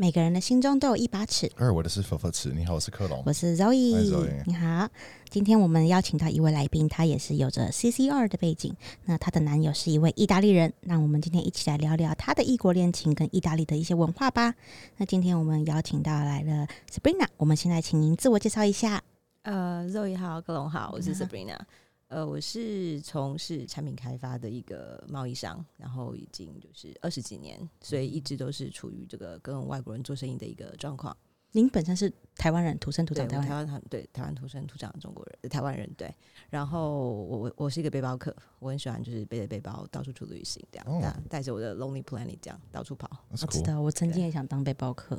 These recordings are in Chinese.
每个人的心中都有一把尺。二，我的是佛佛尺。你好，我是克隆。我是 Zoe，Zoe 你好。今天我们邀请到一位来宾，他也是有着 CCR 的背景。那她的男友是一位意大利人。那我们今天一起来聊聊她的异国恋情跟意大利的一些文化吧。那今天我们邀请到来了 Sabrina，我们先来请您自我介绍一下。呃，Zoe 好，克隆好，我是嗯 Sabrina。呃，我是从事产品开发的一个贸易商，然后已经就是二十几年，所以一直都是处于这个跟外国人做生意的一个状况。您本身是台湾人，土生土对，长台湾台湾对台湾土生土长的中国人，呃台湾人对。然后我我我是一个背包客，我很喜欢就是背着背包到处去旅行，这样哦带带着我的 Lonely Planet 这样到处跑。我知。道，我曾经也想当背包客。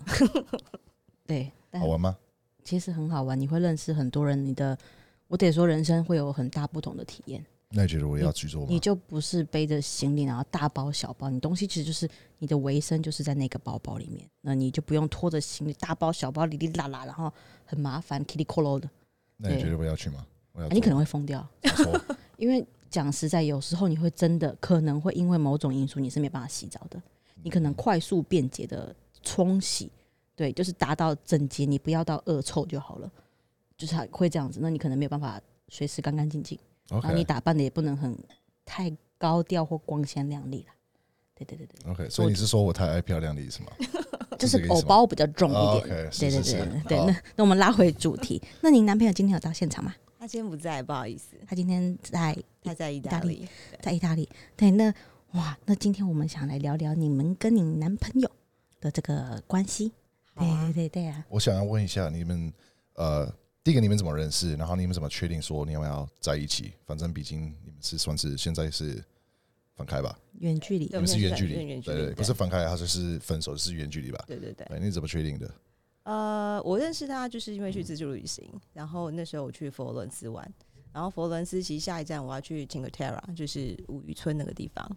对，但好玩吗？其实很好玩，你会认识很多人。你的，我得说，人生会有很大不同的体验。那你觉得我要去做吗你？就不是背着行李，然后大包小包，你东西其实就是你的维生就是在那个包包里面，那你就不用拖着行李大包小包哩哩啦啦，然后很麻烦 c o l o 的、那你觉得我要去吗？我要你可能会疯掉，因为讲实在，有时候你会真的可能会因为某种因素你是没办法洗澡的，你可能快速便捷的冲洗，对，就是达到整洁，你不要到恶臭就好了，就是他会这样子，那你可能没有办法随时干干净净。然后你打扮的也不能很太高调或光鲜亮丽了。对对对对，OK，所以你是说我太爱漂亮的 意思吗？就是偶包比较重哦一点。OK，是对对是是对对对，那那我们拉回主题，那您男朋友今天有到现场吗？他今天不在，不好意思，他今天在他在意意大利。在意大利。对，那哇，那今天我们想来聊聊你们跟你男朋友的这个关系。对对对对啊，我想要问一下你们，呃，第一个你们怎么认识？然后你们怎么确定说你们要在一起？反正毕竟你们是算是现在是分开吧？远距离对你们是远距离，远远距离对对，对不是分开，他就是分手，就是远距离吧？对对对。对，你怎么确定的？呃，我认识他就是因为去自助旅行，然后那时候我去佛罗伦斯玩，然后佛罗伦斯其实下一站我要去 Cinque Terre，就是五渔村那个地方，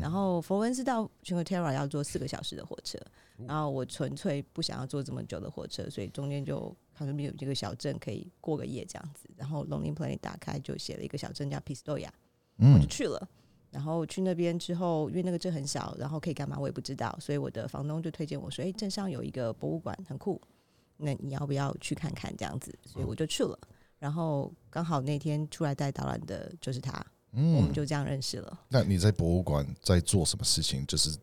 然后佛罗伦斯到 Cinque Terre 要坐四个小时的火车，哦然后我纯粹不想要坐这么久的火车，所以中间就他说有这个小镇可以过个夜这样子，然后 Lonely Planet 打开就写了一个小镇叫 Pistoia，我就嗯，去了。然后去那边之后，因为那个镇很小，然后可以干嘛我也不知道，所以我的房东就推荐我说：“哎，镇上有一个博物馆，很酷，那你要不要去看看？”这样子，所以我就去了。然后刚好那天出来带导览的就是他，我们嗯，就这样认识了。那你在博物馆在做什么事情？就是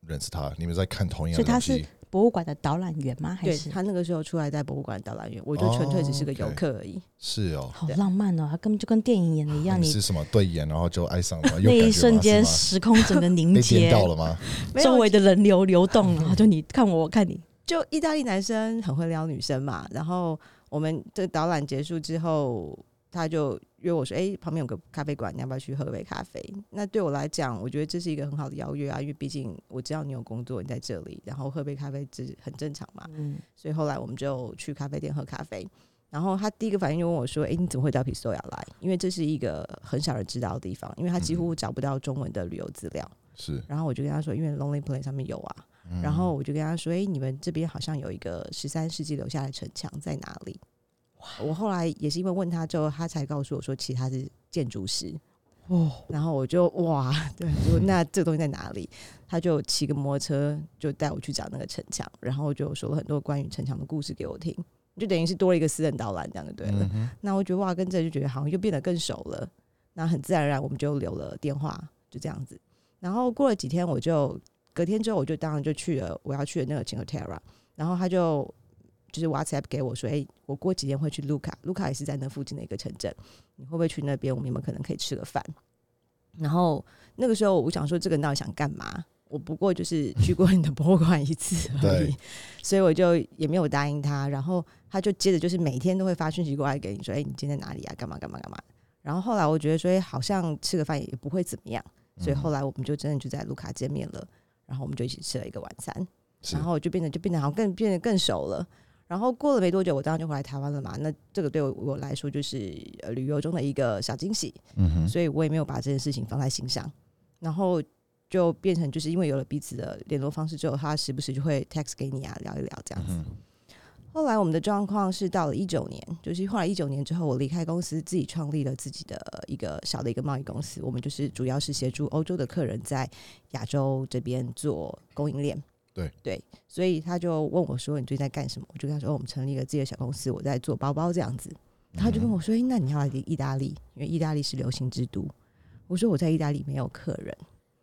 认识他，你们在看同样所以他的东西是。博物馆的导览员吗？还是他那个时候出来在博物馆导览员，我就纯粹只是个游客而已。是哦，好浪漫哦，他根本就跟电影演的一样，你你是什么对眼，然后就爱上了 那一瞬间时空整个凝 被结，到了吗？没有周围的人流流动，然后就你看我，我看你，就意大利男生很会撩女生嘛，然后我们这导览结束之后，他就约我说：“哎、旁边有个咖啡馆，你要不要去喝杯咖啡？”那对我来讲，我觉得这是一个很好的邀约啊，因为毕竟我知道你有工作，你在这里，然后喝杯咖啡这很正常嘛。嗯，所以后来我们就去咖啡店喝咖啡。然后他第一个反应就问我说：“哎、你怎么会到皮索亚来？因为这是一个很少人知道的地方，因为他几乎找不到中文的旅游资料。是，然后我就跟他说：“因为 Lonely Planet 上面有啊。”嗯然后我就跟他说：“哎、你们这边好像有一个十三世纪留下来的城墙，在哪里？”我后来也是因为问他之后，他才告诉我说，其实他是建筑师。哦，然后我就哇，对，那这个东西在哪里？他就骑个摩托车就带我去找那个城墙，然后就说了很多关于城墙的故事给我听，就等于是多了一个私人导览，这样就对了。嗯那我觉得哇，跟这就觉得好像又变得更熟了。那很自然而然，我们就留了电话，就这样子。然后过了几天，我就隔天之后，我就当然就去了我要去的那个 Cinque Terre，然后他就就是 WhatsApp 给我说，哎、我过几天会去卢卡，卢卡也是在那附近的一个城镇，你会不会去那边？我们有没有可能可以吃个饭？然后那个时候我想说，这个人到底想干嘛？我不过就是去过你的博物馆一次而已，所以我就也没有答应他。然后他就接着就是每天都会发讯息过来给你说：“哎、你今天在哪里啊？干嘛干嘛干嘛？”然后后来我觉得说，哎，好像吃个饭也不会怎么样，所以后来我们就真的就在卢卡见面了，然后我们就一起吃了一个晚餐，然后就变得就变得好像更变得更熟了。然后过了没多久，我当然就回来台湾了嘛。那这个对我我来说就是呃旅游中的一个小惊喜，嗯哼，所以我也没有把这件事情放在心上。然后就变成就是因为有了彼此的联络方式之后，他时不时就会 text 给你啊，聊一聊这样子。后来我们的状况是到了一九年，就是后来一九年之后，我离开公司，自己创立了自己的一个小的一个贸易公司。我们就是主要是协助欧洲的客人在亚洲这边做供应链。对对，所以他就问我说：“你最近在干什么？”我就跟他说：“哦我们成立了自己的小公司，我在做包包这样子。”他就跟我说：“诶那你要来意大利，因为意大利是流行之都。”我说：“我在意大利没有客人。”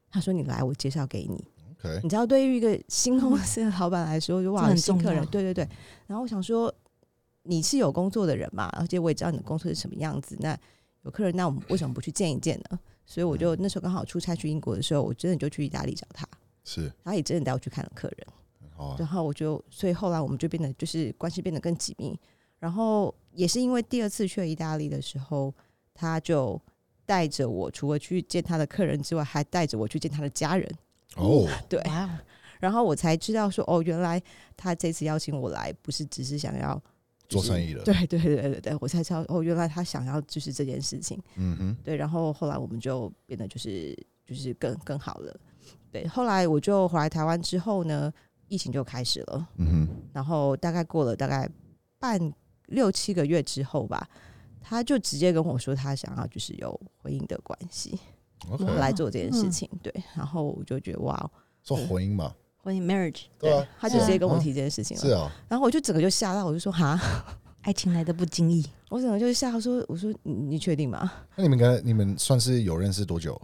他说：“你来，我介绍给你。” OK，你知道，对于一个新公司的老板来说，就哇，这很新客人对对对。然后我想说，你是有工作的人嘛，而且我也知道你的工作是什么样子。那有客人，那我们为什么不去见一见呢？所以我就那时候刚好出差去英国的时候，我真的就去意大利找他，是他也真的带我去看了客人。然。后我就，所以后来我们就变得就是关系变得更紧密。然后也是因为第二次去了意大利的时候，他就带着我，除了去见他的客人之外，还带着我去见他的家人。哦，对，然后我才知道说，哦，原来他这次邀请我来，不是只是想要、就是做生意的，对对对对对，我才知道，哦，原来他想要就是这件事情。嗯哼，对，然后后来我们就变得就是就是更更好了。对，后来我就回来台湾之后呢，疫情就开始了。嗯然后大概过了大概半六七个月之后吧，他就直接跟我说，他想要就是有婚姻的关系哼，OK，来做这件事嗯情。对，然后我就觉得哇，做婚姻嘛，婚姻 marriage，对啊，他就直接跟我啊提这件事情了。是啊，然后我就整个就吓到，我就说哈，爱情来的不经意，我整个就吓到说，我说你你确定吗？那你们跟你们算是有认识多久？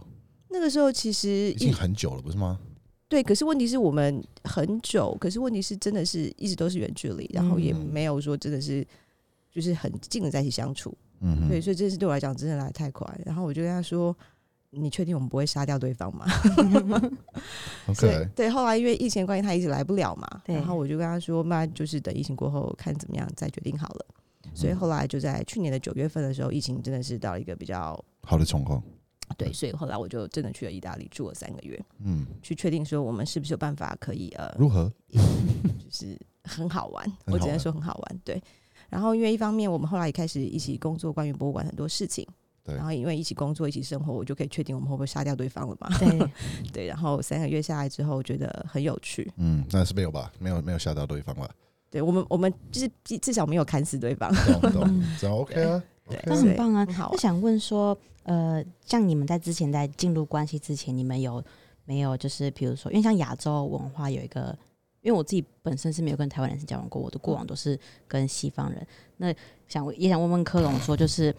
那个时候其实已经很久了，不是吗？对，可是问题是我们很久，可是问题是真的是一直都是远距离，然后也嗯没有说真的是就是很近的在一起相处。嗯，对，所以这次对我来讲真的来得太快。然后我就跟他说：“你确定我们不会杀掉对方吗？” 所以，OK，对，后来因为疫情关系，他一直来不了嘛。然后我就跟他说：“那就是等疫情过后看怎么样再决定好了。”所以后来就在去年的九月份的时候，疫情真的是到了一个比较好的状况，对，所以后来我就真的去了意大利住了三个月，嗯，去确定说我们是不是有办法可以呃，如何？就是很好玩，很好玩我只能说很好玩。对，然后因为一方面我们后来也开始一起工作关于博物馆很多事情，对然后因为一起工作一起生活，我就可以确定我们会不会杀掉对方了嘛？对，对，然后三个月下来之后，我觉得很有趣。嗯，那是没有吧？没有没有吓到对方吧？对我们，我们就是至至少没有砍死对方。懂懂，嗯 这样 OK 啊对那很棒啊。很好想问说，呃，像你们在之前在进入关系之前，你们有没有就是比如说，因为像亚洲文化有一个，因为我自己本身是没有跟台湾男生交往过，我的过往都是跟西方人。那想也想问问科隆说，就是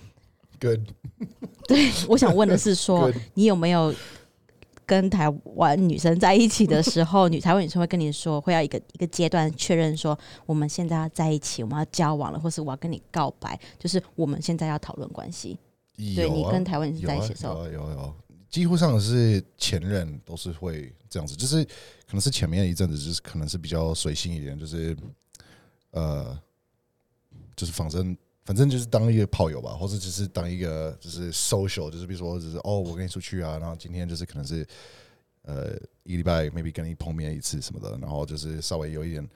，Good. 对我想问的是说，Good，你有没有跟台湾女生在一起的时候，女台湾女生会跟你说，会要一个一个阶段确认说，我们现在要在一起，我们要交往了，或是我要跟你告白，就是我们现在要讨论关系。对有啊你跟台湾女生在一起的时候，有啊有啊有啊，几乎上是前任都是会这样子，就是可能是前面一阵子就是可能是比较随性一点，就是呃，就是反正反正就是当一个炮友吧，或者只是当一个就是 social，就是比如说只是哦我跟你出去啊，然后今天就是可能是呃一礼拜 maybe 跟你碰面一次什么的，然后就是稍微有一点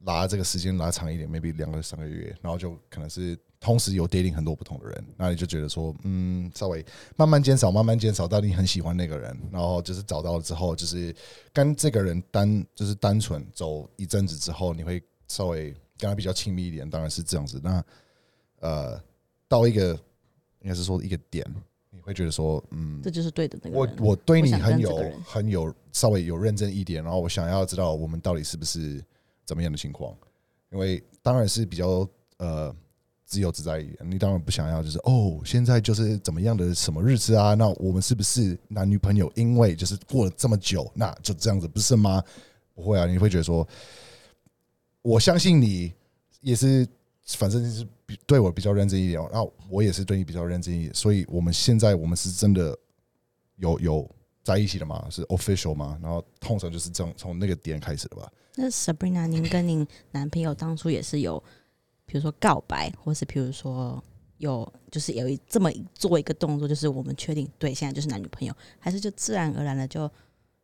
拉这个时间拉长一点，maybe 两个三个月，然后就可能是同时有 dating 很多不同的人，那你就觉得说，嗯，稍微慢慢减少，慢慢减少，到你很喜欢那个人，然后就是找到了之后，就是跟这个人单就是单纯走一阵子之后，你会稍微跟他比较亲密一点，当然是这样子。那呃，到一个应该是说一个点，你会觉得说，嗯，这就是对的那个我人。我对你我想很有跟这个人很有稍微有认真一点，然后我想要知道我们到底是不是怎么样的情况，因为当然是比较呃自由自在一点，你当然不想要就是哦现在就是怎么样的什么日子啊，那我们是不是男女朋友？因为就是过了这么久，那就这样子不是吗？不会啊，你会觉得说，我相信你也是，反正就是比对我比较认真一点，然后我也是对你比较认真一点，所以我们现在我们是真的有有在一起的嘛？是 official 吗？然后通常就是这样从那个点开始的吧。那 Sabrina，您跟您男朋友当初也是有，比如说告白，或是比如说有，就是有一这么做一个动作，就是我们确定对现在就是男女朋友，还是就自然而然的就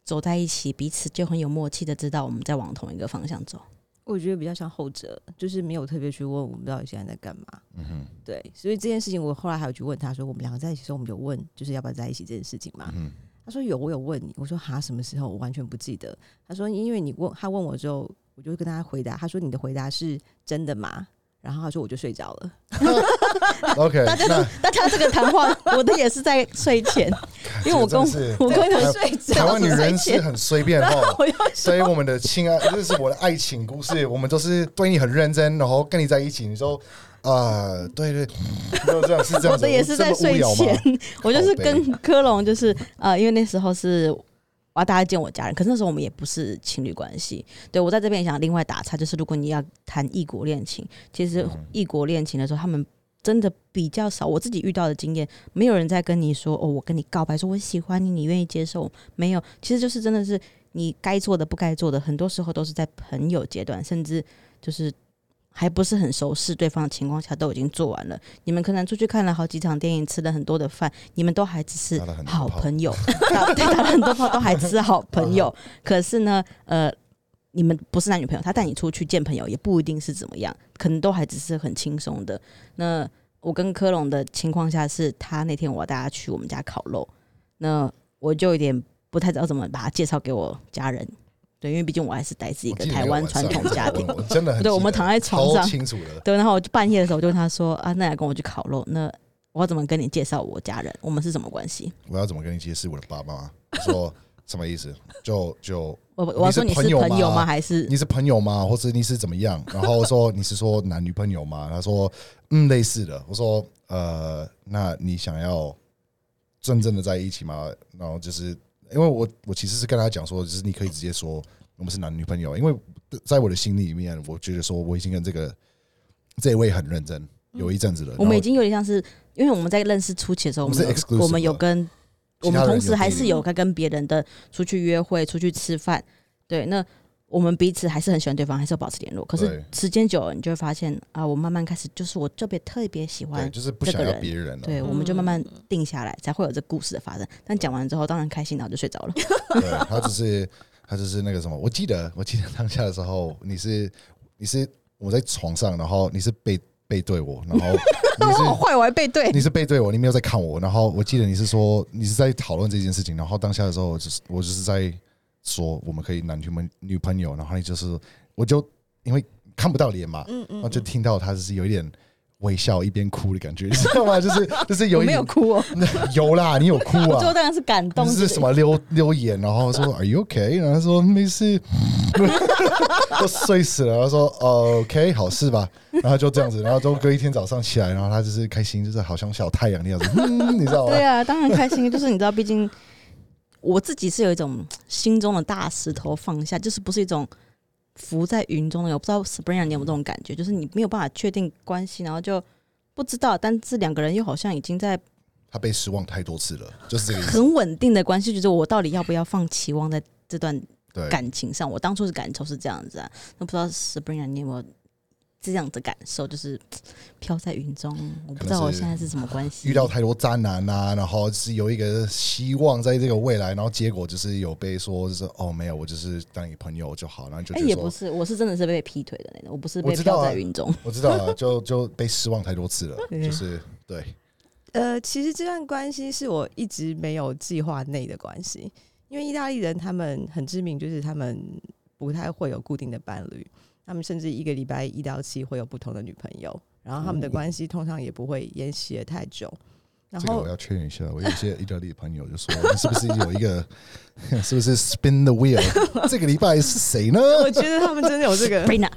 走在一起，彼此就很有默契的知道我们在往同一个方向走。我觉得比较像后者，就是没有特别去问我们到底现在在干嘛。嗯哼，对，所以这件事情我后来还有去问他说，我们两个在一起的时候，我们有问就是要不要在一起这件事情嘛？嗯他说有，我有问你。我说哈，什么时候？我完全不记得。他说因为你问他问我之后，我就跟他回答，他说你的回答是真的吗？然后他说我就睡着了。OK，大家都大家这个谈话，我的也是在睡前，因为我跟我跟很睡着台湾女人是很随便哦。所以我们的亲爱，这是我的爱情故事，我们都是对你很认真，然后跟你在一起，你说啊、对对，就这样是这样子。我的也是在睡前，我就是跟科隆就是呃，因为那时候是我要大家见我家人，可是那时候我们也不是情侣关系。对我在这边想另外打岔，就是如果你要谈异国恋情，其实异国恋情的时候，他们真的比较少。我自己遇到的经验，没有人在跟你说哦，我跟你告白，说我喜欢你，你愿意接受？没有，其实就是真的是你该做的不该做的，很多时候都是在朋友阶段，甚至就是。还不是很熟悉对方的情况下，都已经做完了。你们可能出去看了好几场电影，吃了很多的饭，你们都还只是好炮朋友，打 对打了很多炮，都还只是好朋友。可是呢，呃，你们不是男女朋友，他带你出去见朋友，也不一定是怎么样，可能都还只是很轻松的。那我跟科隆的情况下是，他那天我要带他去我们家烤肉，那我就有点不太知道怎么把他介绍给我家人。对，因为毕竟我还是来自一个台湾传统家庭，真的很 对我们躺在床上清楚的。对，然后我就半夜的时候，我就跟他说啊，那来跟我去烤肉，那我要怎么跟你介绍我家人？我们是什么关系？我要怎么跟你解释我的爸妈？我说什么意思？就就 我我要说你是朋友吗朋友吗？还是你是朋友吗？或者你是怎么样？然后我说你是说男女朋友吗？他说嗯，类似的。我说呃，那你想要真正的在一起吗？然后就是因为我我其实是跟他讲说，就是你可以直接说我们是男女朋友，因为在我的心里面，我觉得说我已经跟这个这一位很认真有一阵子了。我们已经有点像是，因为我们在认识初期的时候，我们是有 exclusive 我们有跟我们同时还是有在跟别人的出去约会、出去吃饭。对，那我们彼此还是很喜欢对方，还是要保持联络。可是对时间久了，你就会发现啊，我慢慢开始就是我特别特别喜对，欢，就是不想要别人了。对，我们就慢慢定下来，才会有这故事的发生。但讲完之后，当然开心，然后就睡着了。对他只是他只是那个什么，我记得我记得当下的时候，你是你是我在床上，然后你是背背对我，然后 你我好是坏，我还背对。你是背对我，你没有在看我，然后我记得你是说你是在讨论这件事情，然后当下的时候，我就是我就是在说我们可以男女朋女朋友，然后你就是我就因为看不到脸嘛，嗯嗯然后就听到他就是有一点。微笑一边哭的感觉，你知道吗？就是就是有我没一点有哭哦，有啦，你有哭啊我最后，当然是感动。你是什么溜溜眼，然后说 Are you okay？然后他说没事，都睡死了。他说呃 OK，好事吧。然后就这样子，然后就隔一天早上起来，然后他就是开心，就是好像小太阳那样子，嗯，你知道吗？对啊，当然开心。就是你知道，毕竟我自己是有一种心中的大石头放下，就是不是一种浮在云中的。我不知道 Sabrina 你有没有这种感觉，就是你没有办法确定关系，然后就不知道，但这两个人又好像已经在他被失望太多次了，就是这个意思。很稳定的关系，就是我到底要不要放期望在这段，感情上？我当初的感受是这样子啊，那不知道 Sabrina 你有没有？这样的感受就是 飘在云中，我不知道我现在是什么关系。遇到太多渣男啊，然后是有一个希望在这个未来，然后结果就是有被说就是哦没有，我就是当你朋友就好，然后就哎、觉得说也不是，我是真的是被劈腿的那种，我不是被飘在云中。我知道了，就就被失望太多次了，就是对，呃，其实这段关系是我一直没有计划内的关系，因为意大利人他们很知名，就是他们不太会有固定的伴侣，他们甚至一个礼拜一到七会有不同的女朋友，然后他们的哦关系通常也不会延续的太久。然后这个我要确认一下，我有一些意大利的朋友就说，你是不是有一个，是不是 spin the wheel？这个礼拜是谁呢？我觉得他们真的有这个 Sabrina、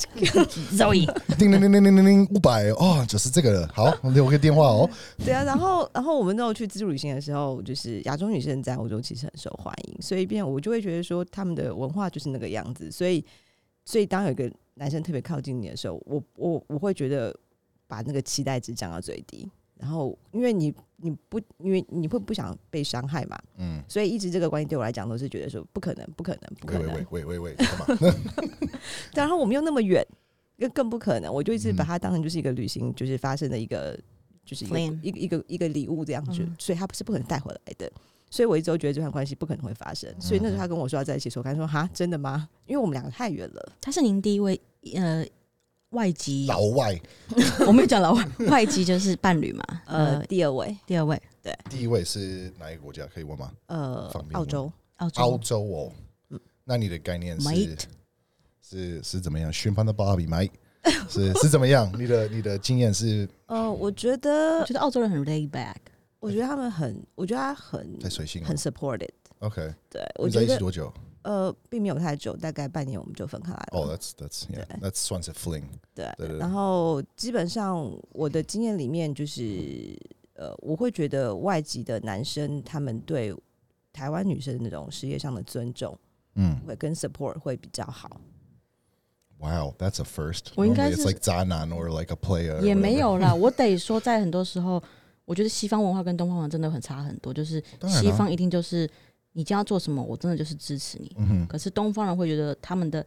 Zoe，叮铃铃铃铃铃铃，五百哦，就是这个了。好，我留个电话哦。对啊，然后然后我们那时候去自助旅行的时候，就是亚洲女生在欧洲其实很受欢迎，所以变我就会觉得说他们的文化就是那个样子，所以所以当有一个男生特别靠近你的时候，我我我会觉得把那个期待值降到最低，然后因为你你不因为你会不想被伤害嘛，嗯，所以一直这个关系对我来讲都是觉得说不可能不可能不可能喂喂喂，喂喂喂，干嘛？然后我们又那么远，更更不可能。我就一直把嗯它当成就是一个旅行，就是发生的一个，就是一个一个一个一个礼物这样子，嗯所以它不是不可能带回来的。所以我一直都觉得这段关系不可能会发生。所以那时候他跟我说要在一起的时候，我跟他说：“哈，真的吗？因为我们两个太远了。他是您第一位呃外籍，老外 我没有讲老外，外籍就是伴侣嘛。呃，呃，第二位，第二位对第一位是哪一个国家？可以问吗？呃澳洲，澳洲澳洲哦嗯。那你的概念是是是怎么样？寻访的芭比 mate 是是怎么样？你的你的经验是呃，我觉我得觉得澳洲人很 lay back，我觉得他们很，我觉得他很太随性了很 supported。？OK，对，我觉得一起多久？呃，并没有太久，大概半年我们就分开来了。哦，That's That's yeah，对那算是 fling。对，对对对然后基本上我的经验里面就是，呃，我会觉得外籍的男生他们对台湾女生的那种事业上的尊重，嗯会跟 support 会比较好。，Wow, that's a first. 我应该是 it's like 渣男 or like a player，or 也没有啦。我得说，在很多时候，我觉得西方文化跟东方文化真的很差很多。就是西方一定就是你将要做什么，我真的就是支持你。嗯哼，可是东方人会觉得他们的，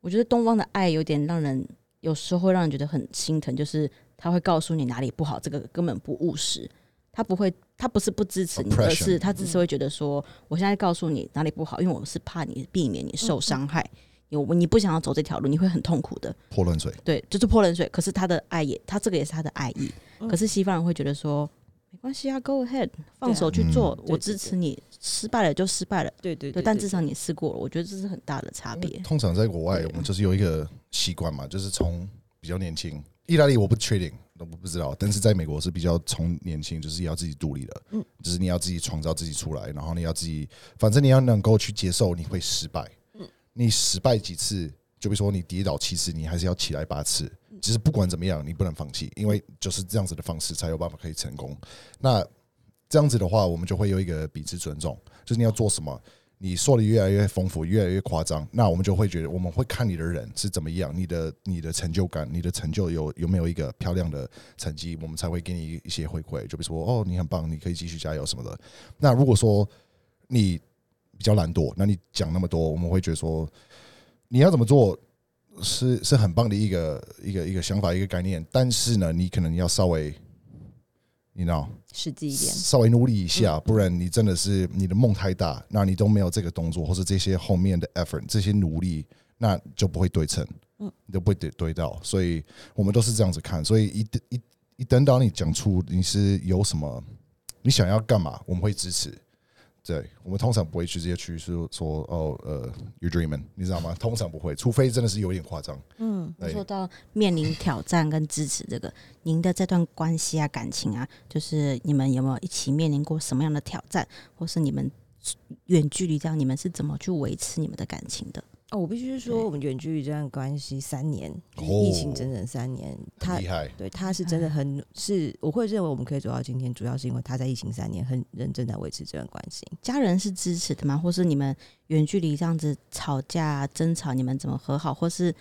我觉得东方的爱有点让人有时候会让人觉得很心疼，就是他会告诉你哪里不好，这个根本不务实。他不会，他不是不支持你而是他只是会觉得说，我现在告诉你哪里不好，因为我是怕你避免你受伤害，有你不想要走这条路，你会很痛苦的。泼冷水。对，就是泼冷水。可是他的爱也，他这个也是他的爱意。嗯可是西方人会觉得说，没关系啊，Go ahead，放手去嗯做，我支持你。失败了就失败了，对，对对对，但至少你试过了，我觉得这是很大的差别。通常在国外，我们就是有一个习惯嘛，就是从比较年轻，意大利我不确定，我不知道，但是在美国是比较从年轻，就是要自己独立的，嗯就是你要自己创造自己出来，然后你要自己，反正你要能够去接受你会失败，嗯你失败几次，就比如说你跌倒七次，你还是要起来八次，其实不管怎么样，你不能放弃，因为就是这样子的方式才有办法可以成功。那这样子的话，我们就会有一个彼此尊重，就是你要做什么，你说的越来越丰富，越来越夸张，那我们就会觉得，我们会看你的人是怎么样，你的你的成就感，你的成就有有没有一个漂亮的成绩，我们才会给你一些回馈，就比如说哦，你很棒，你可以继续加油什么的。那如果说你比较懒惰，那你讲那么多，我们会觉得说你要怎么做是是很棒的一个一个一个想法一个概念，但是呢，你可能要稍微。你知道，实际一点。稍微努力一下，不然你真的是你的梦太大，那你都没有这个动作，或者这些后面的 effort，这些努力，那就不会对称，嗯你都不会对对到。所以我们都是这样子看，所以一一一等到你讲出你是有什么，你想要干嘛，我们会支持。对我们通常不会去这些区域说说哦呃，you dreaming，你知道吗？通常不会，除非真的是有点夸张。嗯，说到面临挑战跟支持这个，您的这段关系啊、感情啊，就是你们有没有一起面临过什么样的挑战，或是你们远距离这样，你们是怎么去维持你们的感情的？哦，我必须对说，我们远距离这段关系三年，就是哦疫情整整三年，他厉害，对他是真的很是，我会认为我们可以走到今天，主要是因为他在疫情三年很认真在维持这段关系。家人是支持的吗？或是你们远距离这样子吵架、争吵，你们怎么和好？或是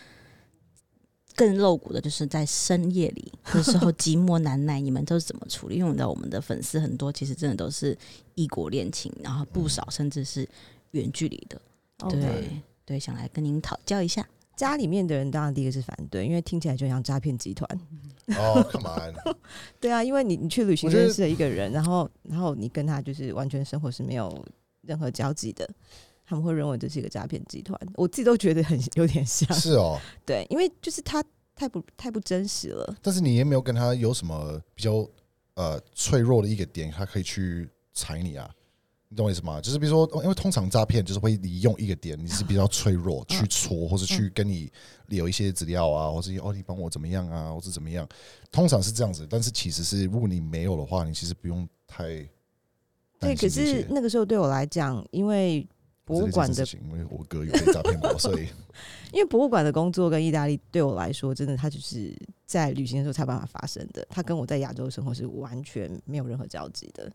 更露骨的，就是在深夜里的时候寂寞难耐，你们都是怎么处理？因为我知道我们的粉丝很多，其实真的都是异国恋情，然后不少甚至是远距离的。对对，想来跟您讨教一下。家里面的人当然第一个是反对，因为听起来就像诈骗集团。哦，come on，对啊，因为你你去旅行认识了一个人，然后然后你跟他就是完全生活是没有任何交集的，他们会认为这是一个诈骗集团。我自己都觉得很有点像，是哦。对，因为就是他太不太不真实了。但是你也没有跟他有什么比较呃脆弱的一个点，他可以去踩你啊，你懂我意思吗？就是比如说，因为通常诈骗就是会利用一个点，你是比较脆弱嗯去戳，或是去跟你留一些资料啊，或是哦你帮我怎么样啊，或是怎么样，通常是这样子。但是其实是如果你没有的话，你其实不用太对，担可是那个时候对我来讲，因为博物馆的事情，因为我哥有被诈骗过，所以因为博物馆的工作跟意大利对我来说，真的它就是在旅行的时候才有办法发生的。它跟我在亚洲生活是完全没有任何交集的，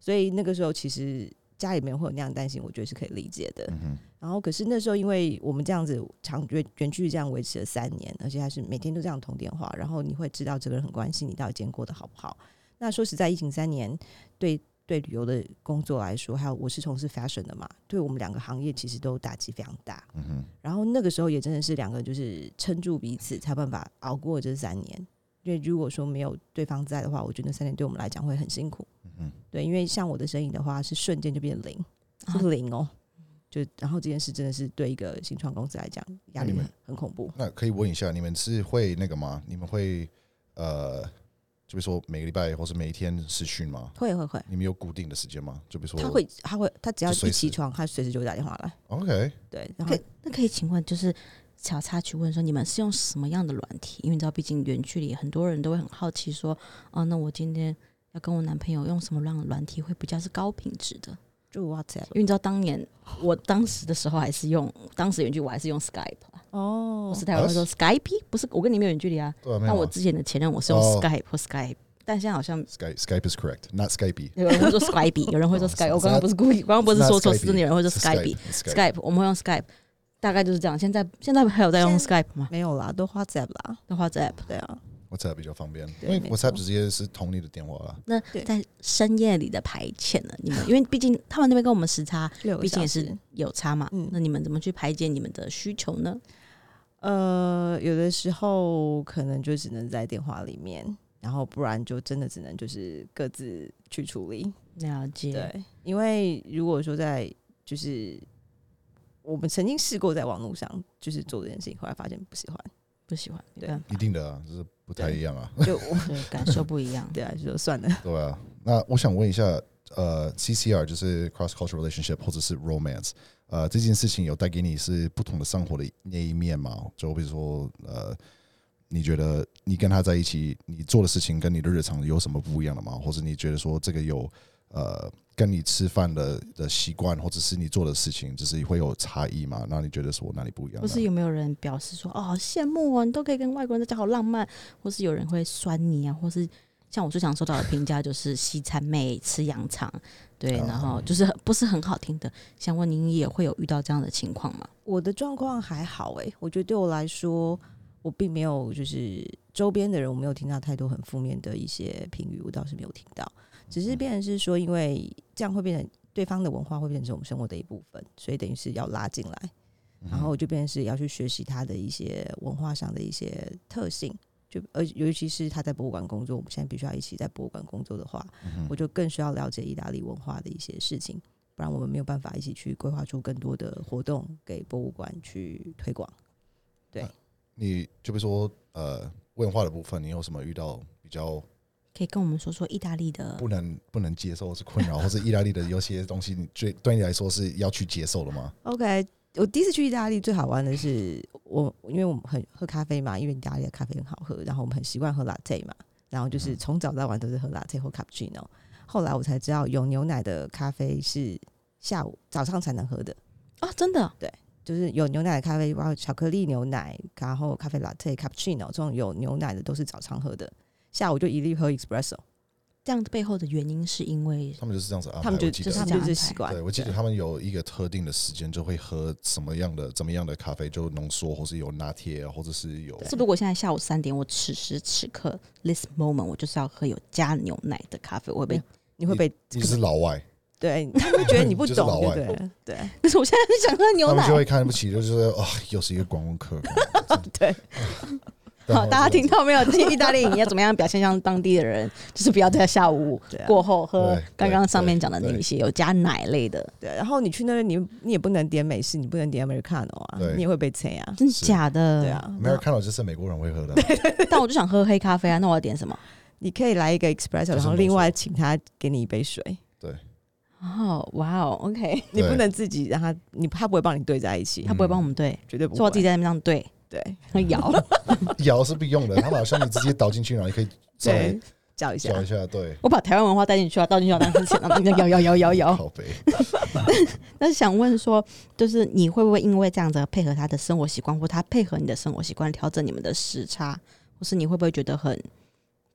所以那个时候其实家里面会有那样担心，我觉得是可以理解的。嗯，然后可是那时候因为我们这样子长远远距离这样维持了三年，而且还是每天都这样通电话，然后你会知道这个人很关心你到底今天过得好不好。那说实在，疫情三年对对旅游的工作来说，还有我是从事 fashion 的嘛，对我们两个行业其实都打击非常大。嗯哼，然后那个时候也真的是两个就是撑住彼此，才有办法熬过这三年。因为如果说没有对方在的话，我觉得那三年对我们来讲会很辛苦。嗯，对，因为像我的生意的话，是瞬间就变零，啊是零哦。就然后这件事真的是对一个新创公司来讲压力很很恐怖。那可以问一下，你们是会那个吗？你们会呃，就比如说每个礼拜或是每一天实训吗？会会会，你们有固定的时间吗？就比如说他会他会他只要一起床，他随时就会打电话来。OK，对，然后可以那可以请问，就是小插曲问说，你们是用什么样的软体？因为你知道，毕竟远距离，很多人都会很好奇说，哦，那我今天要跟我男朋友用什么样的软体会比较是高品质的？就 WhatsApp 因为你知道，当年我当时的时候还是用，当时远距我还是用 Skype，哦我是台湾会说 Skype，不是我跟你没有远距离啊。那我之前的前任我是用哦 Skype 或 Skype，但现在好像 Skype Skype is correct, not Skype. 有人会说 Skype，有人会说 哦 Skype。我刚刚不是故意，刚刚不是说错是真的有人会说 It's Skype。Skype. Skype，我们会用 Skype，大概就是这样。现在现在还有在用 Skype 吗？没有啦，都 WhatsApp 啦，的话在 App。对啊，WhatsApp 比较方便，因为 WhatsApp 直接是同你的电话啦。那在深夜里的排遣呢？你们因为毕竟他们那边跟我们时差，毕竟也是。有差嘛。嗯那你们怎么去排解你们的需求呢？呃，有的时候可能就只能在电话里面，然后不然就真的只能就是各自去处理。了解，对，因为如果说在就是我们曾经试过在网络上就是做这件事情，后来发现不喜欢，不喜欢，对办法一定的啊，就是不太一样啊。就我，感受不一样。对啊，就说算了。对啊，那我想问一下，呃，CCR 就是 cross cultural relationship 或者是 romance，呃，这件事情有带给你是不同的生活的那一面吗？就比如说，呃，你觉得你跟他在一起，你做的事情跟你的日常有什么不一样的吗？或者你觉得说这个有呃跟你吃饭的的习惯，或者是你做的事情，就是会有差异嘛？那你觉得是我哪里不一样呢？或是有没有人表示说，哦，好羡慕哦，你都可以跟外国人在家好浪漫，或是有人会酸你啊，或是像我最常收到的评价就是西餐妹吃羊肠，对，哦然后就是不是很好听的。想问您也会有遇到这样的情况吗？我的状况还好诶、我觉得对我来说，我并没有就是周边的人，我没有听到太多很负面的一些评语，我倒是没有听到。只是变成是说，因为这样会变成对方的文化会变成我们生活的一部分，所以等于是要拉进来，嗯然后就变成是要去学习他的一些文化上的一些特性。就而尤其是他在博物馆工作，我们现在必须要一起在博物馆工作的话，嗯我就更需要了解意大利文化的一些事情，不然我们没有办法一起去规划出更多的活动给博物馆去推广。对你就比如说呃文化的部分，你有什么遇到比较可以跟我们说说意大利的不能不能接受是困扰，或是意大利的有些东西，你最对你来说是要去接受的吗？OK，我第一次去意大利最好玩的是我，因为我们很喝咖啡嘛，因为意大利的咖啡很好喝，然后我们很习惯喝 latte 嘛，然后就是从早到晚都是喝 latte 或 cappuccino。后来我才知道有牛奶的咖啡是下午早上才能喝的，啊，真的对就是有牛奶的咖啡，包括巧克力牛奶，然后咖啡 latte、cappuccino 这种有牛奶的都是早上喝的，下午就一律喝 espresso。这样背后的原因是因为他们就是这样子安排。他们就就是他们就是习惯对，，我记得他们有一个特定的时间，就会喝什么样的、怎么样的咖啡，就浓缩，或是有拿铁啊，或者是有是如果现在下午三点，我此时此刻 this moment 我就是要喝有加牛奶的咖啡，我会被，你会被你是老外，对，他们会觉得你不 懂，对不对？对可是我现在很想喝牛奶他们就。会看不起，就是说啊，又是一个观光客。对，好，大家听到到没有？去 意大利你要怎么样表现像当地的人？就是不要在下午过后喝刚刚上面讲的那一些有加奶类的，对，然后你去那边，你你也不能点美式，你不能点 Americano 啊，你也会被催啊。真的是假的？对。啊，Americano 就是美国人会喝的，但我就想喝黑咖啡啊，那我要点什么？你可以来一个 espresso，然后另外请他给你一杯水，对哦，哇哦，OK，你不能自己让他，你他不会帮你对在一起他，不会帮我们对，绝对不会。所以我自己在那边这样对，对会 摇。摇是必用的。他们好像你直接倒进去，然后你可以稍微对叫一下搅一，下，对，我把台湾文化带进去啊，倒进去啊，当之前然后摇摇摇摇摇。靠背。但是想问说，就是你会不会因为这样子配合他的生活习惯，或他配合你的生活习惯，调整你们的时差，或是你会不会觉得很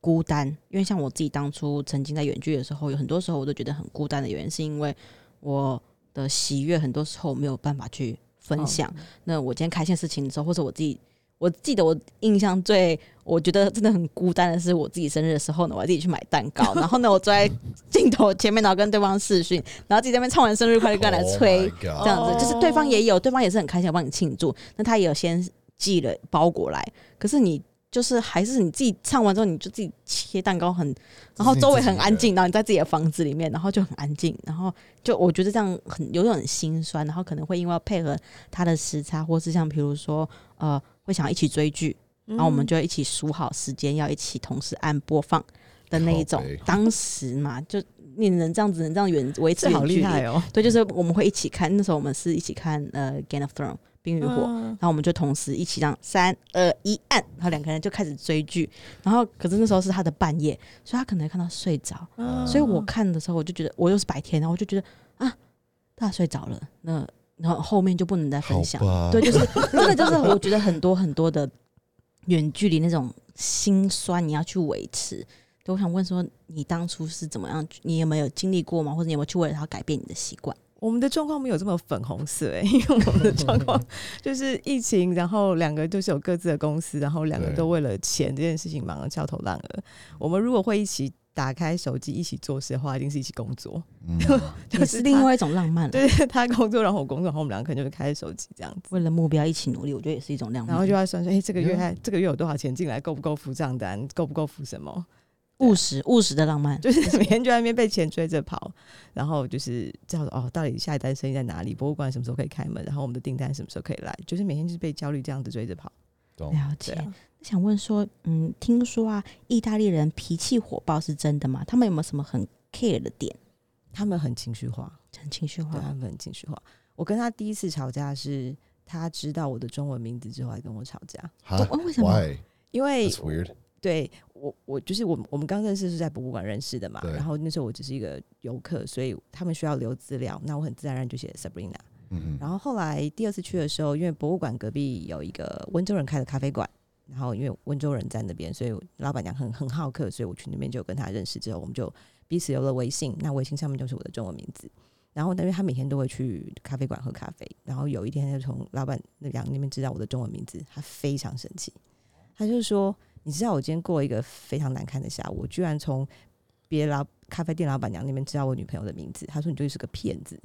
孤单？因为像我自己当初曾经在远距的时候，有很多时候我都觉得很孤单的原因，是因为我的喜悦很多时候没有办法去分享。那我今天开心的事情的时候，或者我自己。我记得我印象最，我觉得真的很孤单的是我自己生日的时候呢，我还自己去买蛋糕，然后呢，我坐在 镜头前面，然后跟对方视讯，然后自己在那边唱完生日快乐歌来吹 Oh 这样子，哦就是对方也有，对方也是很开心要帮你庆祝，那他也有先寄了包裹来，可是你就是还是你自己唱完之后，你就自己切蛋糕很，然后周围很安静，然后你在自己的房子里面，然后就很安静，然后就我觉得这样很有点很心酸，然后可能会因为要配合他的时差，或是像比如说呃会想要一起追剧，然然后我们就会一起数好时间，要一起同时按播放的那一种。当时嘛，就你能这样子，能这样远维持好厉害哦。对，就是我们会一起看。那时候我们是一起看呃《Game of Thrones》冰与火》嗯然后我们就同时一起让三二一按，然后两个人就开始追剧。然后可是那时候是他的半夜，所以他可能看到睡着。嗯所以我看的时候，我就觉得我又是白天，然后我就觉得啊，他睡着了，那然后后面就不能再分享。对，就是真的就是我觉得很多很多的远距离那种心酸，你要去维持。对，我想问说，你当初是怎么样？你有没有经历过吗？或者你有没有去为了他改变你的习惯？我们的状况没有这么粉红色、欸，因为我们的状况就是疫情，然后两个都是有各自的公司，然后两个都为了钱这件事情忙得焦头烂额。我们如果会一起打开手机一起做事的话，一定是一起工作，嗯，就也是另外一种浪漫了。对他工作，然后我工作，然后我们两个可能就会开手机这样子。为了目标一起努力，我觉得也是一种浪漫。然后就要算说，哎、这个月还这个月有多少钱进来，够不够付账单，够不够付什么？务实务实的浪漫。就是每天就在那边被钱追着跑，然后就是叫做哦，到底下一单生意在哪里？博物馆什么时候可以开门？然后我们的订单什么时候可以来？就是每天就是被焦虑这样子追着跑。懂了解。啊，想问说，嗯，听说啊，意大利人脾气火爆是真的吗？他们有没有什么很 care 的点？他们很情绪化，很情绪化对，他们很情绪化。我跟他第一次吵架是，他知道我的中文名字之后还跟我吵架，为什么？Why？因为 weird。对我我就是我们我们刚认识是在博物馆认识的嘛，然后那时候我只是一个游客，所以他们需要留资料，那我很自然而然就写 Sabrina。嗯嗯，然后后来第二次去的时候，因为博物馆隔壁有一个温州人开的咖啡馆，然后因为温州人在那边，所以老板娘很很好客，所以我去那边就跟他认识之后，我们就彼此留了微信。那微信上面就是我的中文名字。然后因为他每天都会去咖啡馆喝咖啡，然后有一天他就从老板那两那边知道我的中文名字，他非常生气，他就说：“你知道我今天过一个非常难看的下午，我居然从别老咖啡店老板娘那边知道我女朋友的名字。”他说：“你就是个骗子。”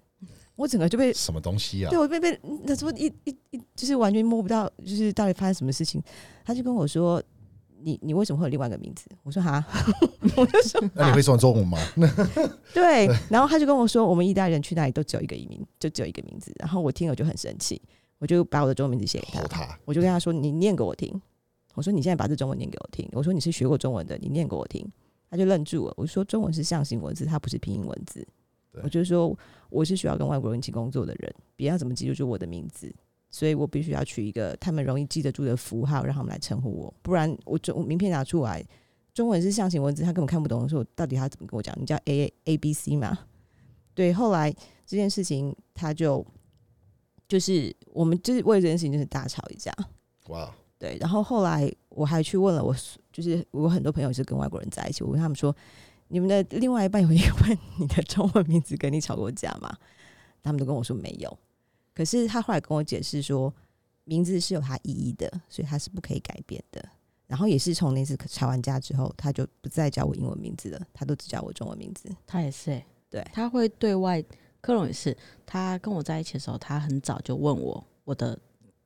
我整个就被什么东西啊对？我被被那时候一一一就是完全摸不到，就是到底发生什么事情。他就跟我说：“你你为什么会有另外一个名字？”我说：“哈。”我就说：“那你会说中文吗？对。”然后他就跟我说：“我们一代人去哪里都只有一个移民，就只有一个名字。”然后我听了就很生气，我就把我的中文名字写给他，他，我就跟他说：“你念给我听。”我说：“你现在把这中文念给我听。”我说：“你是学过中文的，你念给我听。”他就愣住了。我说：“中文是象形文字，它不是拼音文字。”对我就说我是需要跟外国人一起工作的人，别要怎么记住就我的名字，所以我必须要取一个他们容易记得住的符号，让他们来称呼我，不然我中我名片拿出来，中文是象形文字，他根本看不懂，说我到底他怎么跟我讲？你叫 A A B C 吗？对，后来这件事情他就就是我们就是为了这件事情就是大吵一架，哇，对，然后后来我还去问了我，就是我很多朋友是跟外国人在一起，我问他们说，你们的另外一半有因为你的中文名字跟你吵过架吗？他们都跟我说没有。可是他后来跟我解释说，名字是有它意义的，所以它是不可以改变的。然后也是从那次吵完架之后，他就不再叫我英文名字了，他都只叫我中文名字。他也是、欸，对他会对外。克隆也是，他跟我在一起的时候，他很早就问我我的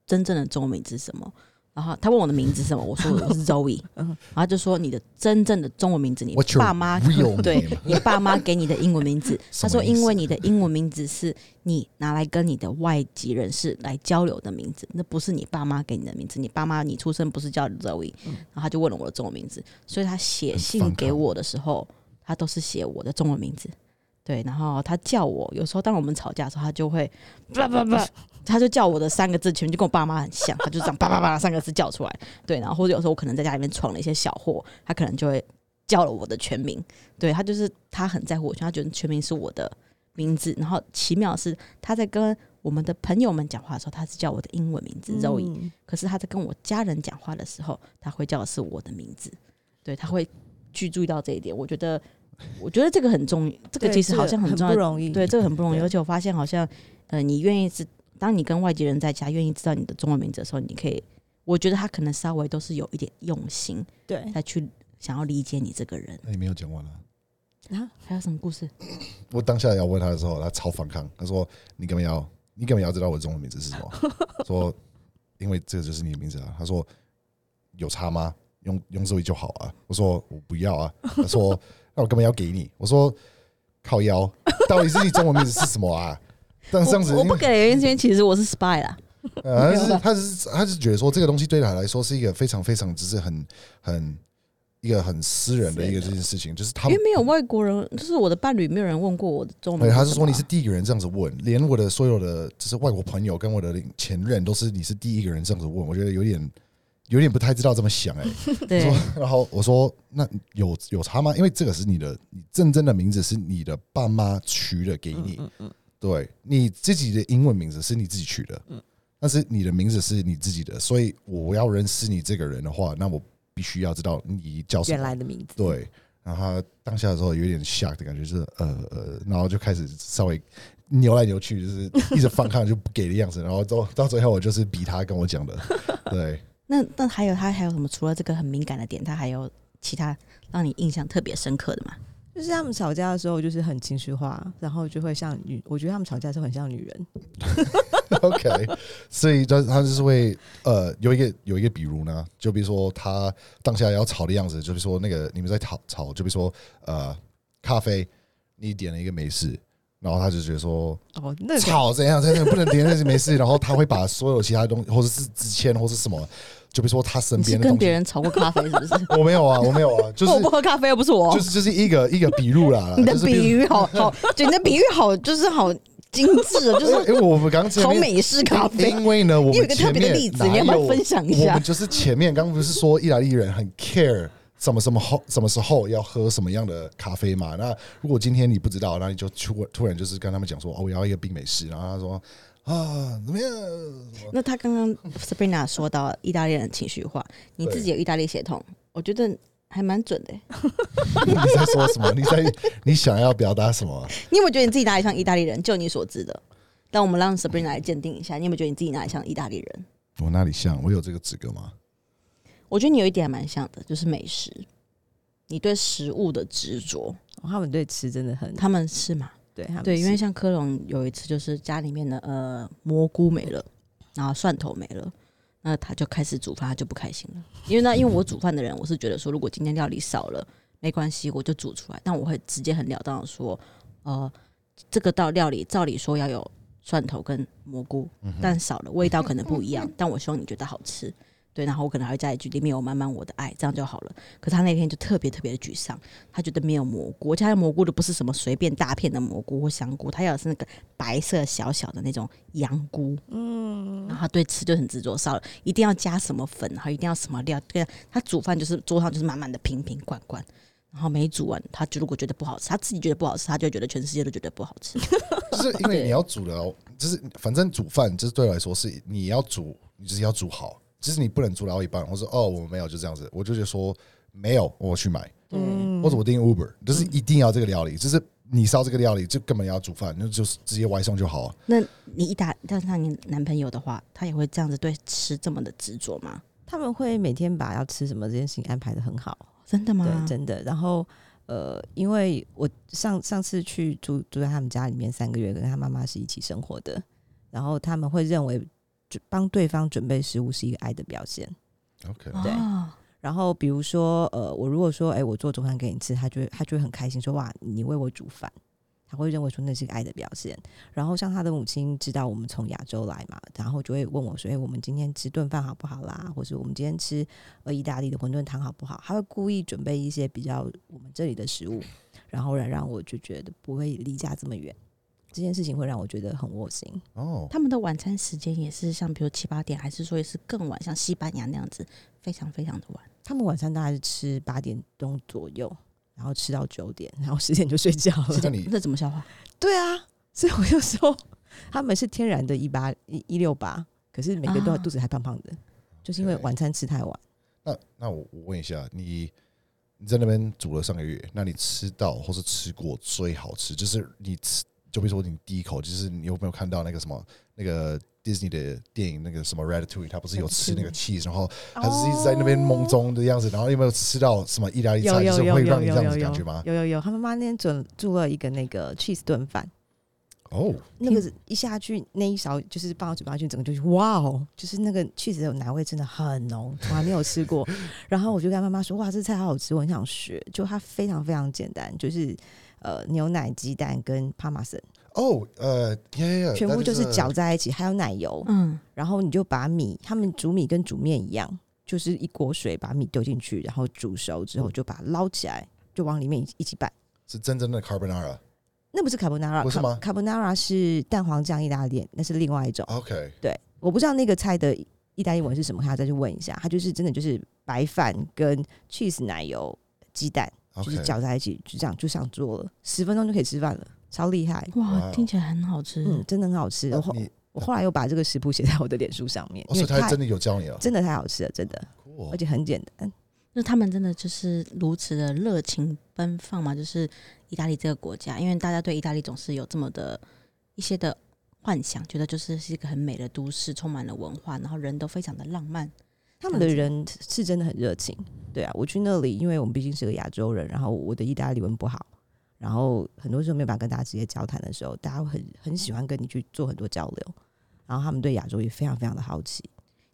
真正的中文名字是什么。然后他问我的名字是什么，我说我是 Zoe，嗯然后他就说你的真正的中文名字，你爸妈对 你爸妈给你的英文名字。他说因为你的英文名字是你拿来跟你的外籍人士来交流的名字，那不是你爸妈给你的名字。你爸妈你出生不是叫 Zoe，、嗯然后他就问了我的中文名字，所以他写信给我的时候，他都是写我的中文名字。对，然后他叫我，有时候当我们吵架的时候，他就会叭叭叭，他就叫我的三个字，全就跟我爸妈很像，他就这样叭叭叭三个字叫出来。对，然后或者有时候我可能在家里面闯了一些小祸，他可能就会叫了我的全名。对他就是他很在乎我，他觉得全名是我的名字。然后奇妙的是，他在跟我们的朋友们讲话的时候，他是叫我的英文名字 Zoe，、嗯可是他在跟我家人讲话的时候，他会叫的是我的名字。对，他会去注意到这一点。我觉得，我觉得这个很重要，这个其实好像很重要不。容易。对，这个很不容易。而且我发现，好像呃，你愿意知，当你跟外籍人在家，愿意知道你的中文名字的时候，你可以，我觉得他可能稍微都是有一点用心，对再去想要理解你这个人。那你没有讲完啊？啊，还有什么故事？我当下要问他的时候，他超反抗，他说：“你干嘛要，你干嘛要知道我的中文名字是什么。”说：“因为这个就是你的名字啊。”他说：“有差吗？用用这位就好啊。”我说：“我不要啊。”他说：“那我干嘛要给你。”我说：“靠腰，到底是你中文名字是什么啊？” 但这样子，我我不给的原因是因为其实我是 spy 啦。呃，他是他是他是觉得说这个东西对他来说是一个非常非常只是很很一个很私人的一个这件事情，就是他因为没有外国人，就是我的伴侣，没有人问过我的中文对。他是说你是第一个人这样子问，连我的所有的就是外国朋友跟我的前任都是你是第一个人这样子问，我觉得有点有点不太知道这么想哎、对说，然后我说那有有差吗？因为这个是你的，你真正的名字是你的爸妈取的给你，嗯嗯，对你自己的英文名字是你自己取的，嗯。但是你的名字是你自己的，所以我要认识你这个人的话，那我必须要知道你叫什原么。来的名字，对，然后他当下的时候有点 shock 的感觉，就是呃呃，然后就开始稍微扭来扭去，就是一直反抗就不给的样子，然后到到最后我就是逼他跟我讲的，对，那那还有他还有什么？除了这个很敏感的点，他还有其他让你印象特别深刻的吗？就是他们吵架的时候就是很情绪化，然后就会像女，我觉得他们吵架的时候很像女人，OK，所以他他就是会呃有一个有一个比如呢，就比如说他当下要吵的样子，就比如说那个你们在吵吵，就比如说呃咖啡，你点了一个美式，然后他就觉得说哦，那个吵怎样怎样不能点那些没事，然后他会把所有其他东西或者是纸签或是什么，就比如说他身边跟别人炒过咖啡是不是？我没有啊，我没有啊，就是 我不喝咖啡，又不是我。就是就是一个一个比喻啦，你的比喻好好，就你的比喻好，就是好精致哦，就是因为我们刚前面好美式咖啡。因为呢，我们有一个特别的例子，你要不要分享一下我们？就是前面刚不是说意大利人很 care 什么什么后什么时候要喝什么样的咖啡嘛？那如果今天你不知道，那你就突突然就是跟他们讲说，哦，我要一个冰美式，然后他说啊怎么样？那他刚刚 Sabrina 说到意大利人情绪化，你自己有意大利血统，我觉得还蛮准的欸。你在说什么？你在你想要表达什么？你有没有觉得你自己哪里像意大利人？就你所知的，但我们让 Sabrina 来鉴定一下，你有没有觉得你自己哪里像意大利人？我哪里像？我有这个资格吗？我觉得你有一点还蛮像的，就是美食，你对食物的执着。哦他们对吃真的很，他们是吗？对他们对，因为像科隆有一次就是家里面的呃蘑菇没了，然后蒜头没了，那他就开始煮饭，他就不开心了。因为呢，因为我煮饭的人，我是觉得说，如果今天料理少了没关系，我就煮出来，但我会直接很了当的说，呃，这个道料理照理说要有蒜头跟蘑菇，但少了味道可能不一样，但我希望你觉得好吃。对，然后我可能还会加一句里面有满满我的爱，这样就好了。可他那天就特别特别的沮丧，他觉得没有蘑菇，而且他的蘑菇的不是什么随便大片的蘑菇或香菇，他要的是那个白色小小的那种羊菇。嗯，然后他对吃就很执着，少了一定要加什么粉，然后一定要什么料。对，他煮饭就是桌上就是满满的瓶瓶罐罐，然后没煮完，他就如果觉得不好吃，他自己觉得不好吃，他就会觉得全世界都觉得不好吃。就是因为你要煮的哦，就是反正煮饭，就是对我来说是你要煮，你就是要煮好，就是你不能煮到一半，我说哦我没有就这样子，我就觉得说没有我去买，嗯。或者我订 Uber，就是一定要这个料理，就是你烧这个料理就根本要煮饭，那就是直接外送就好。那你一打，但是你男朋友的话，他也会这样子对吃这么的执着吗？他们会每天把要吃什么这件事情安排的很好，真的吗？对，真的。然后呃，因为我上上次去住住在他们家里面三个月，跟他妈妈是一起生活的，然后他们会认为就帮对方准备食物是一个爱的表现。OK，对哦然后比如说呃，我如果说哎、我做中餐给你吃，他就会他就会很开心说哇，你为我煮饭。他会认为说那是个爱的表现，然后像他的母亲知道我们从亚洲来嘛，然后就会问我说：“哎、我们今天吃顿饭好不好啦？或者我们今天吃呃意大利的馄饨汤好不好？”他会故意准备一些比较我们这里的食物，然后来让我就觉得不会离家这么远。这件事情会让我觉得很窝心。哦，他们的晚餐时间也是像比如七八点，还是说也是更晚，像西班牙那样子，非常非常的晚。他们晚餐大概是吃八点钟左右，然后吃到九点，然后十点就睡觉了。那你那怎么消化？对啊，所以我就说他们是天然的一八一一六八，可是每个都啊肚子还胖胖的，就是因为晚餐吃太晚。那那我我问一下，你你在那边煮了上个月，那你吃到或是吃过最好吃，就是你吃，就比如说你第一口，就是你有没有看到那个什么那个 Disney 的电影那个什么 Ratatouille，他不是有吃那个 cheese，然后他是一直在那边懵中的样子，然后有没有吃到什么意大利菜，就是会让你这样子感觉吗？有有有，他妈妈那天准做了一个那个 cheese 炖饭，哦，那个一下去那一勺就是放到嘴巴去，整个就是哇哦，就是那个 cheese 的奶味真的很浓，从来没有吃过。然后我就跟妈妈说：“哇，这菜好好吃，我很想学。”就它非常非常简单，就是呃牛奶、鸡蛋跟帕玛森，哦，呃，全部就是搅，在一起，还有奶油。嗯，然后你就把米，他们煮米跟煮面一样，就是一锅水把米丢进去，然后煮熟之后就把它捞起来，就往里面一一起拌。是真正的 carbonara。那不是 carbonara，不是吗 c a r b o n a r a 是蛋黄酱意大利面，那是另外一种。OK，对，我不知道那个菜的意大利文是什么，还要再去问一下。它就是真的就是白饭跟 cheese 奶油鸡蛋，就是搅在一起，就这样就上桌了，十分钟就可以吃饭了，超厉害。哇哇，听起来很好吃。嗯，真的很好吃。我后我后来又把这个食谱写在我的脸书上面，哦，因为太所以他真的有教你了，真的太好吃了，真的，酷而且很简单。那他们真的就是如此的热情奔放嘛？就是意大利这个国家，因为大家对意大利总是有这么的一些的幻想，觉得就是是一个很美的都市，充满了文化，然后人都非常的浪漫。他们的人是真的很热情，对啊，我去那里，因为我们毕竟是个亚洲人，然后我的意大利文不好，然后很多时候没有办法跟大家直接交谈的时候，大家会很很喜欢跟你去做很多交流，然后他们对亚洲也非常非常的好奇。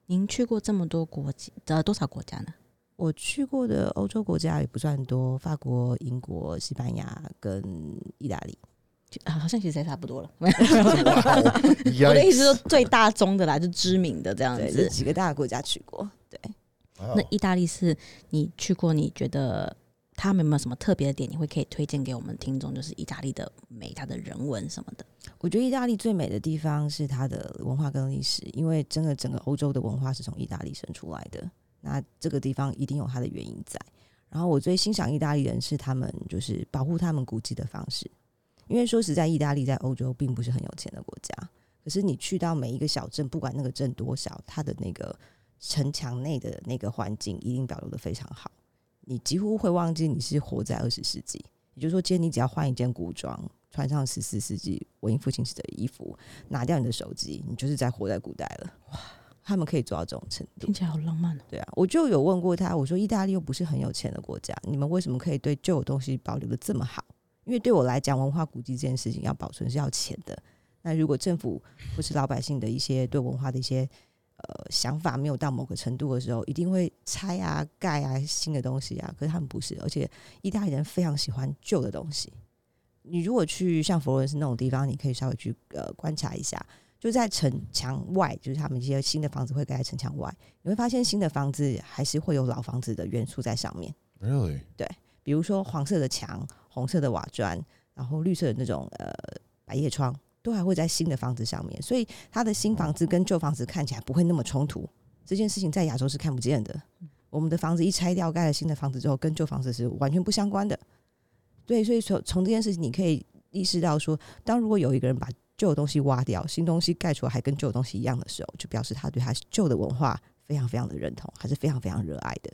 您去过这么多国家，呃，多少国家呢？我去过的欧洲国家也不算多，法国、英国、西班牙跟意大利。好像其实也差不多了。我的意思说最大宗的啦，就知名的这样子。几个大的国家去过。对，那意大利是你去过，你觉得他们有没有什么特别的点，你会可以推荐给我们听众？就是意大利的美，它的人文什么的。我觉得意大利最美的地方是它的文化跟历史，因为真的整个欧洲的文化是从意大利生出来的。那这个地方一定有它的原因在。然后我最欣赏意大利人是他们就是保护他们古迹的方式，因为说实在，意大利在欧洲并不是很有钱的国家，可是你去到每一个小镇，不管那个镇多小，它的那个城墙内的那个环境一定保留的非常好，你几乎会忘记你是活在二十世纪。也就是说，今天你只要换一件古装，穿上十四世纪文艺复兴时的衣服，拿掉你的手机，你就是在活在古代了。哇，他们可以做到这种程度听。起来好浪漫哦。对啊，我就有问过他，我说意大利又不是很有钱的国家，你们为什么可以对旧的东西保留的这么好？因为对我来讲，文化古迹这件事情要保存是要钱的。那如果政府或是老百姓的一些对文化的一些呃想法没有到某个程度的时候，一定会拆啊、盖啊新的东西啊。可是他们不是，而且意大利人非常喜欢旧的东西。你如果去像佛罗伦斯那种地方，你可以稍微去呃观察一下，就在城墙外，就是他们一些新的房子会盖在城墙外，你会发现新的房子还是会有老房子的元素在上面，Really？比如说黄色的墙、红色的瓦砖，然后绿色的那种呃百叶窗，都还会在新的房子上面，所以它的新房子跟旧房子看起来不会那么冲突。这件事情在亚洲是看不见的。我们的房子一拆掉，盖了新的房子之后，跟旧房子是完全不相关的。对，所以从从这件事情，你可以意识到说，当如果有一个人把旧的东西挖掉，新东西盖出来还跟旧的东西一样的时候，就表示他对他旧的文化非常非常的认同，还是非常非常热爱的。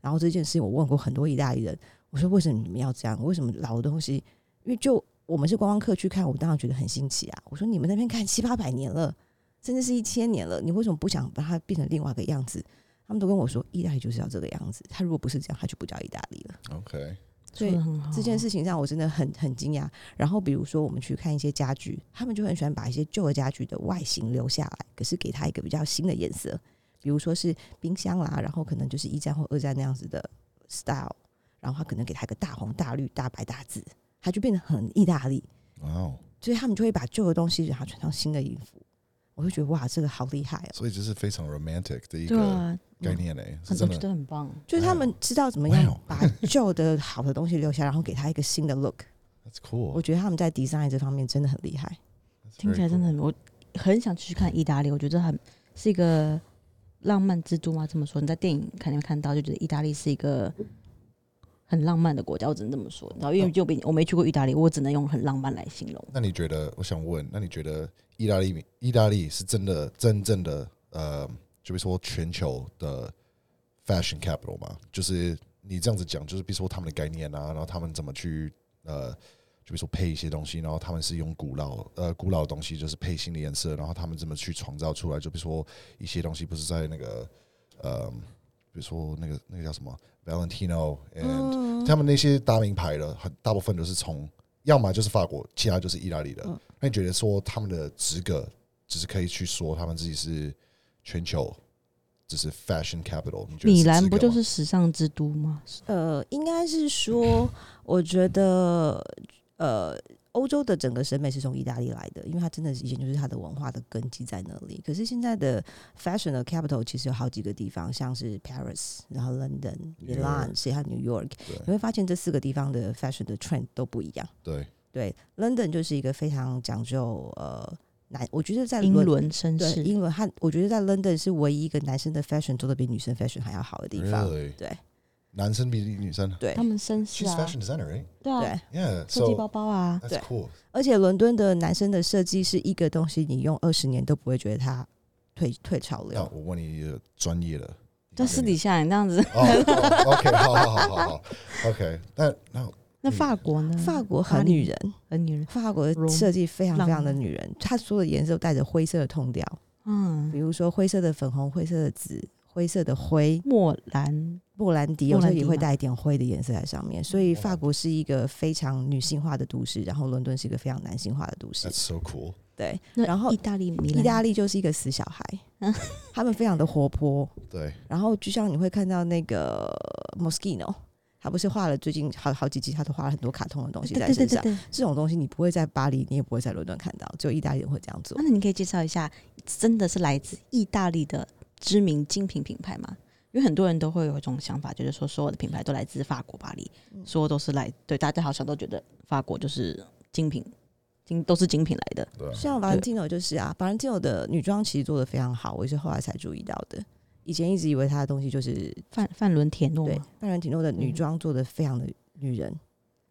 然后这件事情，我问过很多意大利人，我说为什么你们要这样？为什么老的东西？因为就我们是观光客去看，我当然觉得很新奇啊。我说你们那边看七八百年了，甚至是一千年了，你为什么不想把它变成另外一个样子？他们都跟我说，意大利就是要这个样子。他如果不是这样，他就不叫意大利了。OK，所以这件事情让我真的很很惊讶。然后比如说我们去看一些家具，他们就很喜欢把一些旧的家具的外形留下来，可是给它一个比较新的颜色，比如说是冰箱啦，然后可能就是一战或二战那样子的 style，然后他可能给他一个大红大绿大白大字，他就变得很意大利。哇哦，所以他们就会把旧的东西然后穿上新的衣服，我就觉得哇，这个好厉害哦！所以这是非常 romantic 的一个概念嘞，真的。得很棒。就是他们知道怎么样把旧的好的东西留下，然后给他一个新的 look。That's cool 我。觉得他们在 design 这方面真的很厉害。听起来真的很，我很想去看意大利。我觉得很是一个浪漫之都嘛。这么说，你在电影看里面看到，就觉得意大利是一个很浪漫的国家。我只能这么说。然后因为就比我没去过意大利，我只能用很浪漫来形容。那你觉得？我想问，那你觉得意大利意大利是真的真正的呃，就比如说全球的 fashion capital 吗？就是你这样子讲，就是比如说他们的概念啊，然后他们怎么去呃，就比如说配一些东西，然后他们是用古老呃古老的东西，就是配新的颜色，然后他们怎么去创造出来？就比如说一些东西不是在那个呃，比如说那个那个叫什么 Valentino and 他们那些大名牌的，很大部分都是从要么就是法国，其他就是意大利的。嗯那你觉得说他们的资格，只是可以去说他们自己是全球，只是 fashion capital？你觉得米兰不就是时尚之都吗？呃，应该是说，我觉得，呃，欧洲的整个审美是从意大利来的，因为它真的是以前就是它的文化的根基在那里。可是现在的 fashion 的 capital 其实有好几个地方，像是 Paris，然后 London、New Milan，York 所以还有 New York，你会发现这四个地方的 fashion 的 trend 都不一样。对，对，London 就是一个非常讲究呃男，我觉得在英伦伦绅士，对英伦，它我觉得在 London 是唯一一个男生的 fashion 做的比女生 fashion 还要好的地方。Really？对男生比女生对他们绅士 She's 啊，fashion designer, right? 对啊.设计 So 包包啊，that's 对 cool. 而且伦敦的男生的设计是一个东西，你用二十年都不会觉得它退退潮那流。我问你一个专业的，就私底下你这样子。哦哦，OK，好好好好好，OK。那那那法国呢？法国很女人，很女人，法国的设计非常非常的女人，它所有的颜色都带着灰色的痛调，嗯比，如说灰色的粉红、灰色的紫、灰色的灰，莫兰，莫兰迪有时候也会带一点灰的颜色在上面，所以法国是一个非常女性化的都市，然后伦敦是一个非常男性化的都市 That's。so cool. 对，然后意大利米，意大利就是一个死小孩嗯，他们非常的活泼，对，然后就像你会看到那个 Moschino，他不是画了最近好好几集，他都画了很多卡通的东西在身上。对对。这种东西你不会在巴黎，你也不会在伦敦看到，只有意大利人会这样做那。你可以介绍一下，真的是来自意大利的知名精品品牌嘛？因为很多人都会有一种想法，就是说所有的品牌都来自法国巴黎，嗯所有都是来对大家好像都觉得法国就是精品，精都是精品来的。像 Valentino 就是啊，Valentino 的女装其实做的非常好，我也是后来才注意到的。以前一直以为他的东西就是范范伦铁诺对，范伦铁诺的女嗯装做的非常的女人，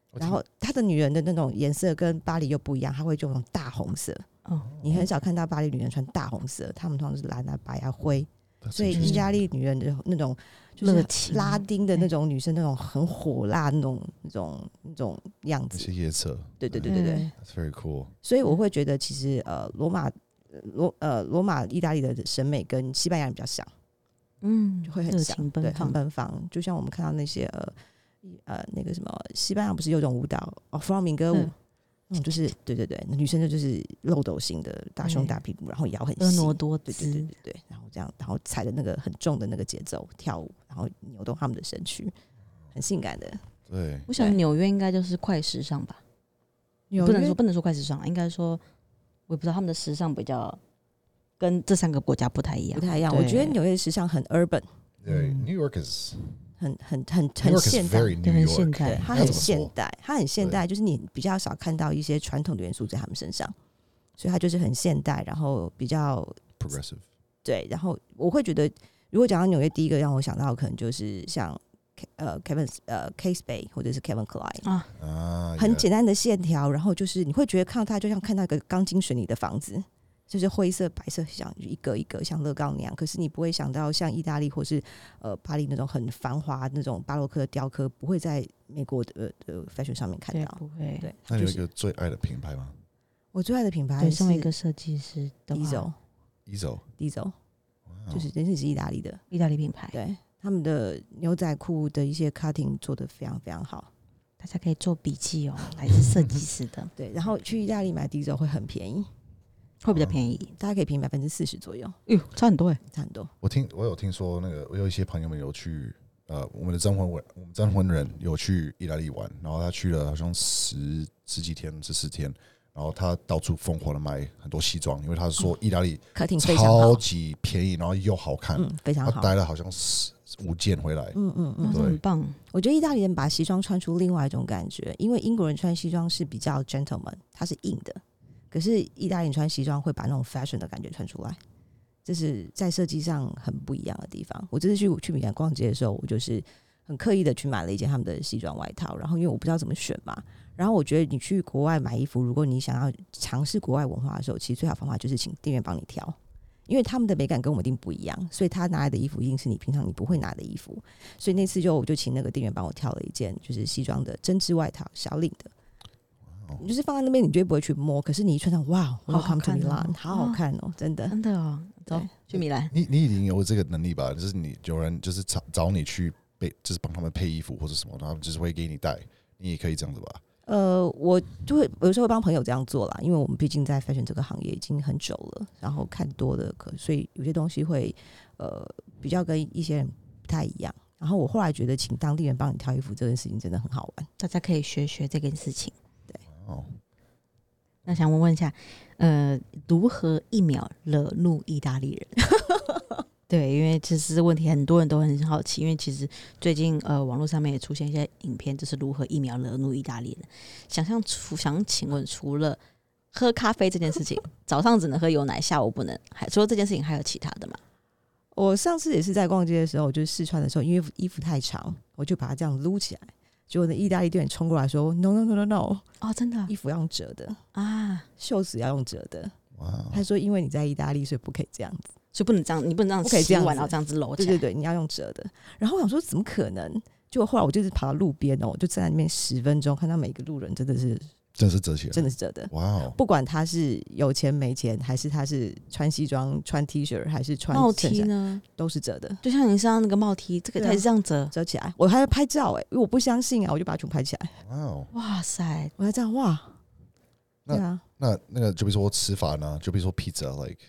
我然后她的女人的那种颜色跟巴黎又不一样，她会用那种大红色，哦，你很少看到巴黎女人穿大红色，她们通常是蓝啊、白啊、灰。所以意大利女人的那种就是热情。拉丁的那种女生，那种很火辣那种那种那种样子。那些。夜色。对对对对对，，That's very cool. 所以我会觉得其实呃罗马呃罗呃罗马意大利的审美跟西班牙人比较像，嗯，就会很像，对，很奔放，就像我们看到那些呃呃那个什么西班牙不是有种舞蹈哦弗朗明哥舞就是对对对，女生的就是漏斗型的大胸大屁股，然后腰很婀细，娜多对对对，对对，这样，然后踩着那个很重的那个节奏跳舞，然后扭动他们的身躯，很性感的。对，我想纽约应该就是快时尚吧，不能说不能说快时尚，应该说我也不知道他们的时尚比较跟这三个国家不太一样，不太一样，我觉得纽约的时尚很 urban，对嗯，New York is 很很很很现代。对很现代，它很现代，它很现代，就是你比较少看到一些传统的元素在他们身上，所以它就是很现代，然后比较 Progressive. 对，然后我会觉得，如果讲到纽约，第一个让我想到可能就是像呃 Kevin 呃 Case Bay 或者是 Kevin Klein，啊，啊，很简单的线条，然后就是你会觉得看到它就像看到一个钢筋水泥的房子，就是灰色、白色，像一个一个像乐高那样。可是你不会想到像意大利或是呃巴黎那种很繁华那种巴洛克的雕刻，不会在美国的呃 fashion 上面看，到。不会，对，那有一就是个最爱的品牌吗我最爱的品牌对，是身为一个设计师的话 Diesel。？Ezo，Diesel 就是真的是意大利的，意大利品牌，对他们的牛仔裤的一些 cutting 做的非常非常好。大家可以做笔记哦，来自设计师的，对，然后去意大利买 Diesel 会很便宜，会比较便宜，大家可以便宜百分之四十左右，哟，差很多哎，差很多。我听我有听说那个，我有一些朋友们有去，呃，我们的征婚人，我们征婚人有去意大利玩，然后他去了好像十十几天，十四天，然后他到处疯狂的买很多西装，因为他说意大利 cutting 非常超，级便宜，然后又好看，嗯，非常好。他带了好像是五件回来，嗯嗯嗯，那很棒，我觉得意大利人把西装穿出另外一种感觉，因为英国人穿西装是比较 gentleman，它是硬的，可是意大利人穿西装会把那种 fashion 的感觉穿出来，这是在设计上很不一样的地方。我这次去去米兰逛街的时候，我就是很刻意的去买了一件他们的西装外套，然后因为我不知道怎么选嘛，然后我觉得你去国外买衣服，如果你想要尝试国外文化的时候，其实最好方法就是请店员帮你挑。因为他们的美感跟我们一定不一样，所以他拿来的衣服一定是你平常你不会拿的衣服。所以那次就我就请那个店员帮我挑了一件就是西装的针织外套，小领的。哦你就是放在那边，你绝对不会去摸。可是你一穿上，哇好好，Welcome to 看哦 Milan，好好看哦，真的。真的哦，走去米兰，你你已经有这个能力吧？就是你有人就是找找你去配，就是帮他们配衣服或者什么，然后就是会给你带，你也可以这样子吧？呃，我就会有时候会帮朋友这样做啦，因为我们毕竟在 fashion 这个行业已经很久了，然后看多了，可所以有些东西会呃比较跟一些人不太一样。然后我后来觉得，请当地人帮你挑衣服这件事情真的很好玩。大家可以学学这件事情。对哦，那想问问一下，呃，如何一秒惹怒意大利人？对，因为其实这问题很多人都很好奇，因为其实最近呃网络上面也出现一些影片，就是如何疫苗惹怒意大利人。想象除想请问，除了喝咖啡这件事情，早上只能喝牛奶，下午不能，还除了这件事情还有其他的吗？我上次也是在逛街的时候，就是试穿的时候，因为衣服太长，我就把它这样撸起来。结果那意大利店员冲过来说：“No No No No No，哦，真的衣服要用折的，啊，袖子要用折的。”哇，他说：“因为你在意大利，所以不可以这样子。所以不能这样，你不能这样不可以这样然后这样子搂起来。对对对，你要用折的。”然后我想说：“怎么可能？”结果后来我就是跑到路边哦，我就站在那边十分钟，看到每个路人真的是真的是折起来，真的是折的。哇哦，不管他是有钱没钱，还是他是穿西装、穿 T 恤，还是穿帽衬衫，梯呢？都是折的，就像你身上那个帽 T，这个对啊才是这样折。折起来。我还要拍照哎、因为我不相信啊，我就把它全部拍起来。哇哦，哇塞，我还这样哇，那对啊，那那个就比如说吃法呢，就比如说 pizza，like like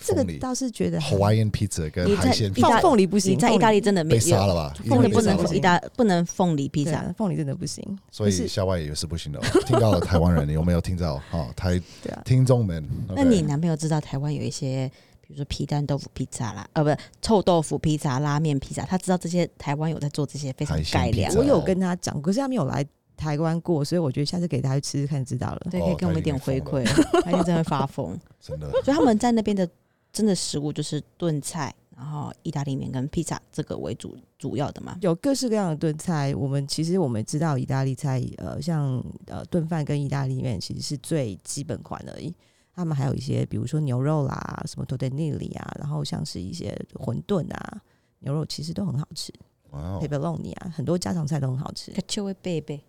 这个凤梨倒是觉得还 Hawaiian pizza 跟你在海鲜意大 pizza 凤凤梨不行，你在意大利真的没被杀了吧？凤梨不能意大不能凤梨披萨凤梨真的不行。所以可是夏威夷也是不行的哦。听到了台湾人，你有没有听到？哦，台对啊，听众们，那 OK 你男朋友知道台湾有一些，比如说皮蛋豆腐披萨啦，呃，不臭豆腐披萨、拉面披萨，他知道这些台湾有在做这些非常海鲜改良披萨，我有跟他讲，可是他没有来台湾过，所以我觉得下次给大家吃吃看就知道了。对，哦可以给我们一点回馈，他一定真的会发疯。真的所以他们在那边的真的食物就是炖菜，然后意大利面跟披萨这个为主主要的嘛。有各式各样的炖菜，我们其实我们知道意大利菜，呃，像呃炖饭跟意大利面其实是最基本款而已。他们还有一些，比如说牛肉啦，什么 tortellini 啊，然后像是一些馄饨啊，牛肉其实都很好吃 p e p e r o n i 啊，很多家常菜都很好吃。可就会贝贝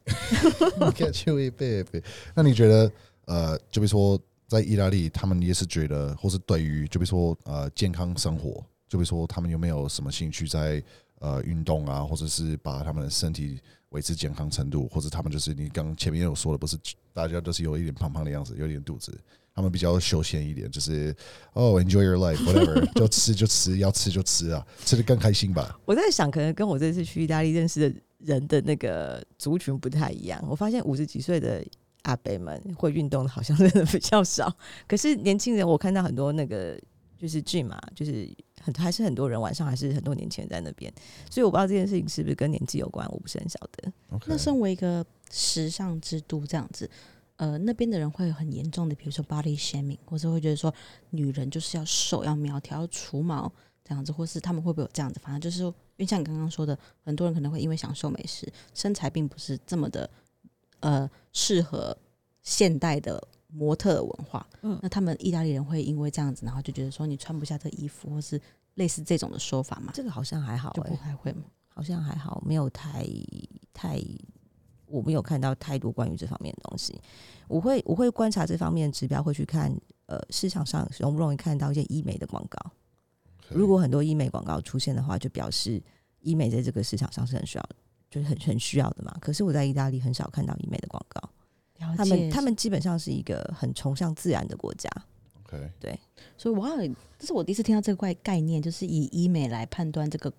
，，get you a baby。那你觉得呃，就比如说在意大利，他们也是觉得，或是对于就比如说呃健康生活，就比如说他们有没有什么兴趣在呃运动啊，或者是把他们的身体维持健康程度，或者他们就是你刚前面有说的，不是大家都是有一点胖胖的样子，有一点肚子。他们比较休闲一点，就是哦、enjoy your life，whatever，就吃就吃，要吃就吃啊，吃的更开心吧。我在想，可能跟我这次去意大利认识的人的那个族群不太一样。我发现五十几岁的阿伯们会运动的，好像真的比较少。可是年轻人，我看到很多那个就是 gym 嘛，就是很还是很多人晚上还是很多年轻人在那边。所以我不知道这件事情是不是跟年纪有关，我不是很晓得。那身为一个时尚之都这样子，呃，那边的人会有很严重的，比如说 body shaming，或者会觉得说女人就是要瘦、要苗条、要除毛这样子，或是他们会不会有这样子？反正就是因为像你刚刚说的，很多人可能会因为享受美食，身材并不是这么的呃适合现代的模特文化。嗯那他们意大利人会因为这样子，然后就觉得说你穿不下这衣服，或是类似这种的说法嘛？这个好像还好、就欸，不太会嘛？好像还好，没有太太，我没有看到太多关于这方面的东西。我会我会观察这方面的指标，会去看呃市场上容不容易看到一些医美的广告。如果很多医美广告出现的话，就表示医美在这个市场上是很需要，就是很很需要的嘛。可是我在意大利很少看到医美的广告，他们他们基本上是一个很崇尚自然的国家。OK，所以哇，这是我第一次听到这个概概念，就是以医美来判断这个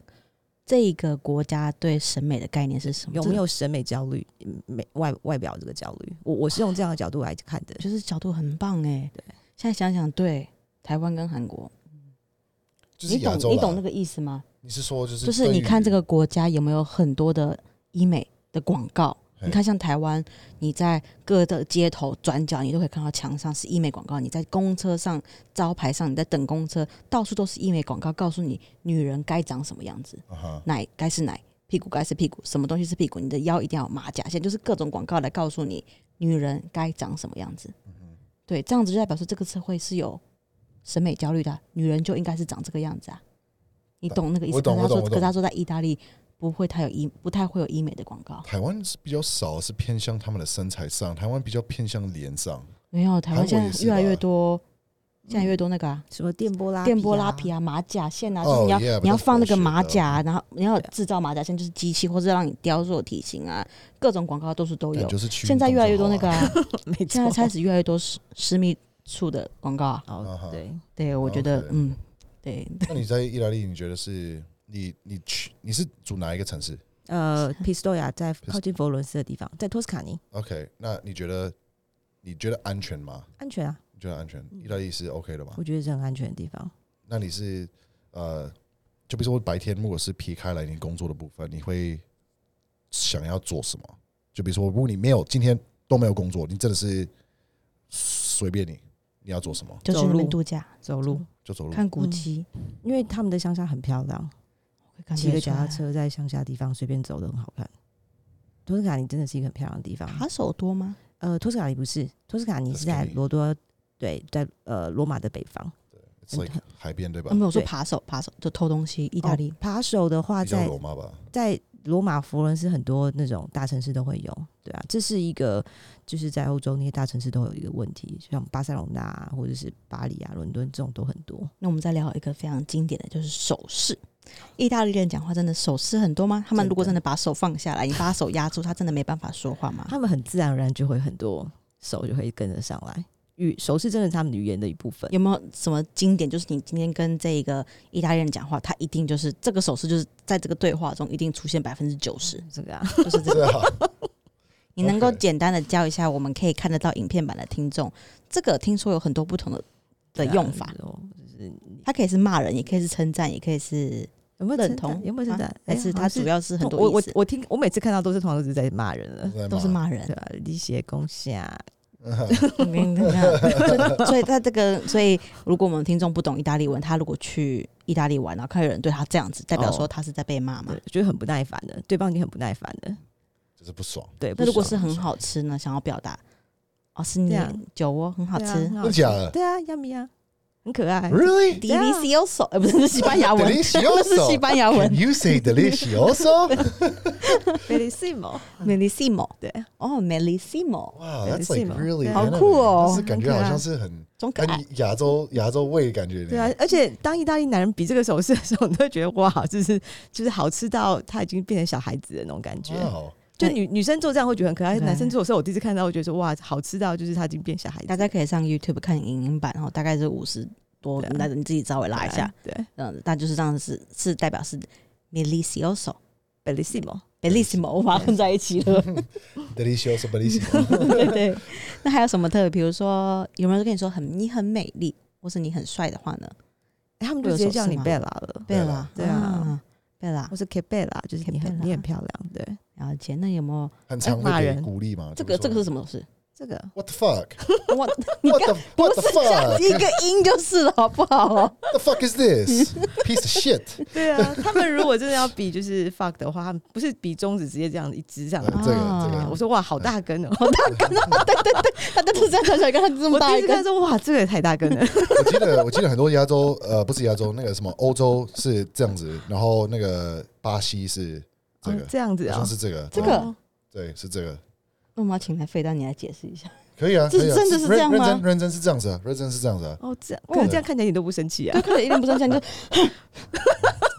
这个国家对审美的概念是什么？有没有审美焦虑？嗯美外外表这个焦虑，我我是用这样的角度来看的？。就是角度很棒哎。对，现在想想，对台湾跟韩国，就是你懂你懂那个意思吗？你是说就是就是你看这个个国家有没有很多的医美的广告？嘿你看，像台湾，你在各的街头转角，你都可以看到墙上是医美广告；你在公车上招牌上，你在等公车，到处都是医美广告，告诉你女人该长什么样子。奶该是奶，屁股该是屁股，什么东西是屁股？你的腰一定要有马甲线，就是各种广告来告诉你女人该长什么样子。嗯对，这样子就代表说这个社会是有审美焦虑的啊、女人就应该是长这个样子啊。你懂那个意思？我懂可是他说，我懂可是他说在意大利不会太有医，不太会有医美的广告。台湾是比较少，是偏向他们的身材上，台湾比较偏向脸上。没有，台湾现在越来越多，现在越多那个啊，什么电波拉电波拉皮皮啊、马甲线啊，哦就是你要 yeah，你要放那个马甲然后你要制造马甲线，就是机器或者让你雕塑体型啊，各种广告都是都有感。就是去现在越来越多那个、啊，现在开始越来越多私私密处的广告啊。啊哈哦，对，对，我觉得嗯，对，那你在意大利，你觉得是你你去你是住哪一个城市呃，，Pistoia 在靠近佛罗伦斯的地方，在托斯卡尼。？OK，那你觉得你觉得安全吗？安全啊，你觉得安全？意大利是 OK 的吗？我觉得是很安全的地方。那你是呃，就比如说白天如果是劈开来你工作的部分，你会想要做什么？就比如说，如果你没有今天都没有工作，你真的是随便你，你要做什么就去那边走路度假，走路，就走路。看古迹，因为他们的乡下很漂亮，骑个脚踏。车在乡下地方随便走都很好看。托斯卡尼真的是一个很漂亮的地方。扒手多吗？呃，托斯卡尼不是，托斯卡尼是在罗多，对，在呃罗马的北方。Like 海边对吧我？没有说对扒手，扒手就偷东西。意大利哦扒手的话在，罗马吧。在罗马、佛罗伦斯很多那种大城市都会有，对啊，这是一个就是在欧洲那些大城市都有一个问题，像巴塞隆纳啊或者是巴黎啊、伦敦这种都很多。那我们再聊一个非常经典的，就是手势。意大利人讲话真的手势很多吗？他们如果真的把手放下来，你把手压住，他真的没办法说话吗？他们很自然而然就会很多手就会跟着上来，语手势真的是他们语言的一部分。有没有什么经典？就是你今天跟这个意大利人讲话，他一定就是这个手势，就是在这个对话中一定出现百分之九十，这个啊，就是这个。你能够简单的教一下我们可以看得到影片版的听众，这个听说有很多不同的的用法，就是它可以是骂人，也可以是称赞，也可以是有没有认同，有没有称赞啊？还是哎它主要是很多我我，我听我每次看到都是通常都是在骂人了，都是骂人对。吧？力胁攻下，明白 所以他这个，所以如果我们听众不懂意大利文，他如果去意大利玩，然后看有人对他这样子，代表说他是在被骂嘛对？，觉得很不耐烦的，对方已经很不耐烦的。就是不爽。对，那如果是很好吃呢？想要表达哦，是你对啊酒窝很好吃对啊很好真假的对啊，yummy 啊，很可爱。Really?，delicioso，呃，不是，是西班牙文，那是西班牙文 you say delicioso? Bellissimo，，melissimo，对，哦，melissimo，Wow, that's like really 好酷哦就是感觉好像是很中跟。亚洲亚洲味感觉。对啊，，而且当意大利男人比这个手势的时候，你都会觉得哇，就是就是好吃到他已经变成小孩子的那种感觉。哇，就女女生做这样会觉得很可爱，男生做的时候，我第一次看到，我觉得说哇，好吃到就是他已经变小孩子。大家可以上 YouTube 看影音版，然后大概是五十多，那你自己稍微拉一下，对这样子，但就是这样是是代表是 melissimo。，Bellissimo，bellissimo，我把它混在一起了。delicioso bellissimo。对对。那还有什么特别？比如说，有没有人跟你说很你很美丽，或是你很帅的话呢？哎他们就直接叫你 Bella 了，贝拉，对啊，贝拉我，是 K Bella，就是你很你很漂亮。对，了解。那有没有很常会给骂人鼓励吗？这个这个是什么事？这个？What the fuck? 我 你 What 看 the 不 What the 是这样 fuck? 一个音就是了，好不好？The fuck is this? Piece of shit. 对啊，他们如果真的要比就是 fuck 的话，他们不是比中指直接这样一支这样子。呃这个啊这个我说哇，好大根哦！他都是这样小小一个，他这么我第大一个一次看，说哇，这个也太大根了。我记得我记得很多亚洲呃不是亚洲那个什么欧洲是这样子，然后那个巴西是这个哦，这样子啊好像，是这个这个哦对是这个。那我们要请来费丹你来解释一下。可以啊，这真的是这样吗认认真认真是这样子啊，认真是这样子啊，哦，这样，可是这样看起来你都不生气啊对，？看着一点不生气，就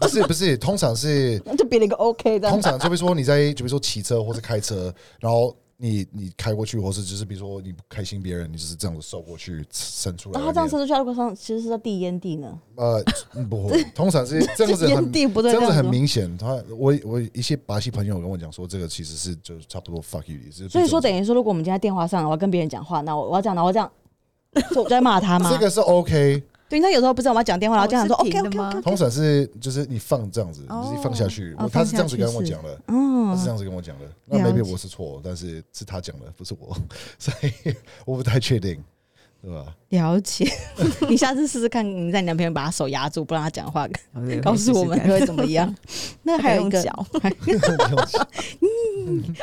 不是不是，通常是 就别了一个 OK 的。通常就比如说你在就比如说骑车或者开车，然后你你开过去，或是就是比如说你不开心别人，你就是这样子收过去伸出来然那边。后这样伸出去，如果上其实是在递烟蒂呢？呃嗯不会，通常是这样子烟很蒂不对，这样子很明显。他我我一些巴西朋友跟我讲说，这个其实是就差不多 fuck you 意思。所以说，等于于说，如果我们今天在电话上，我要跟别人讲话，那我我要讲，然后我这样，就我在骂他吗？这个是 OK，对，他有时候不知道我要讲电话，然后这样说 OK OK 通常是就是你放这样子，哦。就是你放下去。哦我他是这样子跟我讲的，嗯他是这样子跟我讲的。那了 maybe 解我是错，但是是他讲的，不是我，所以我不太确定，对吧？了解。你下次试试看，你在你男朋友把他手压住，不让他讲话，对 告诉我们会怎么样？那还有一个，脚，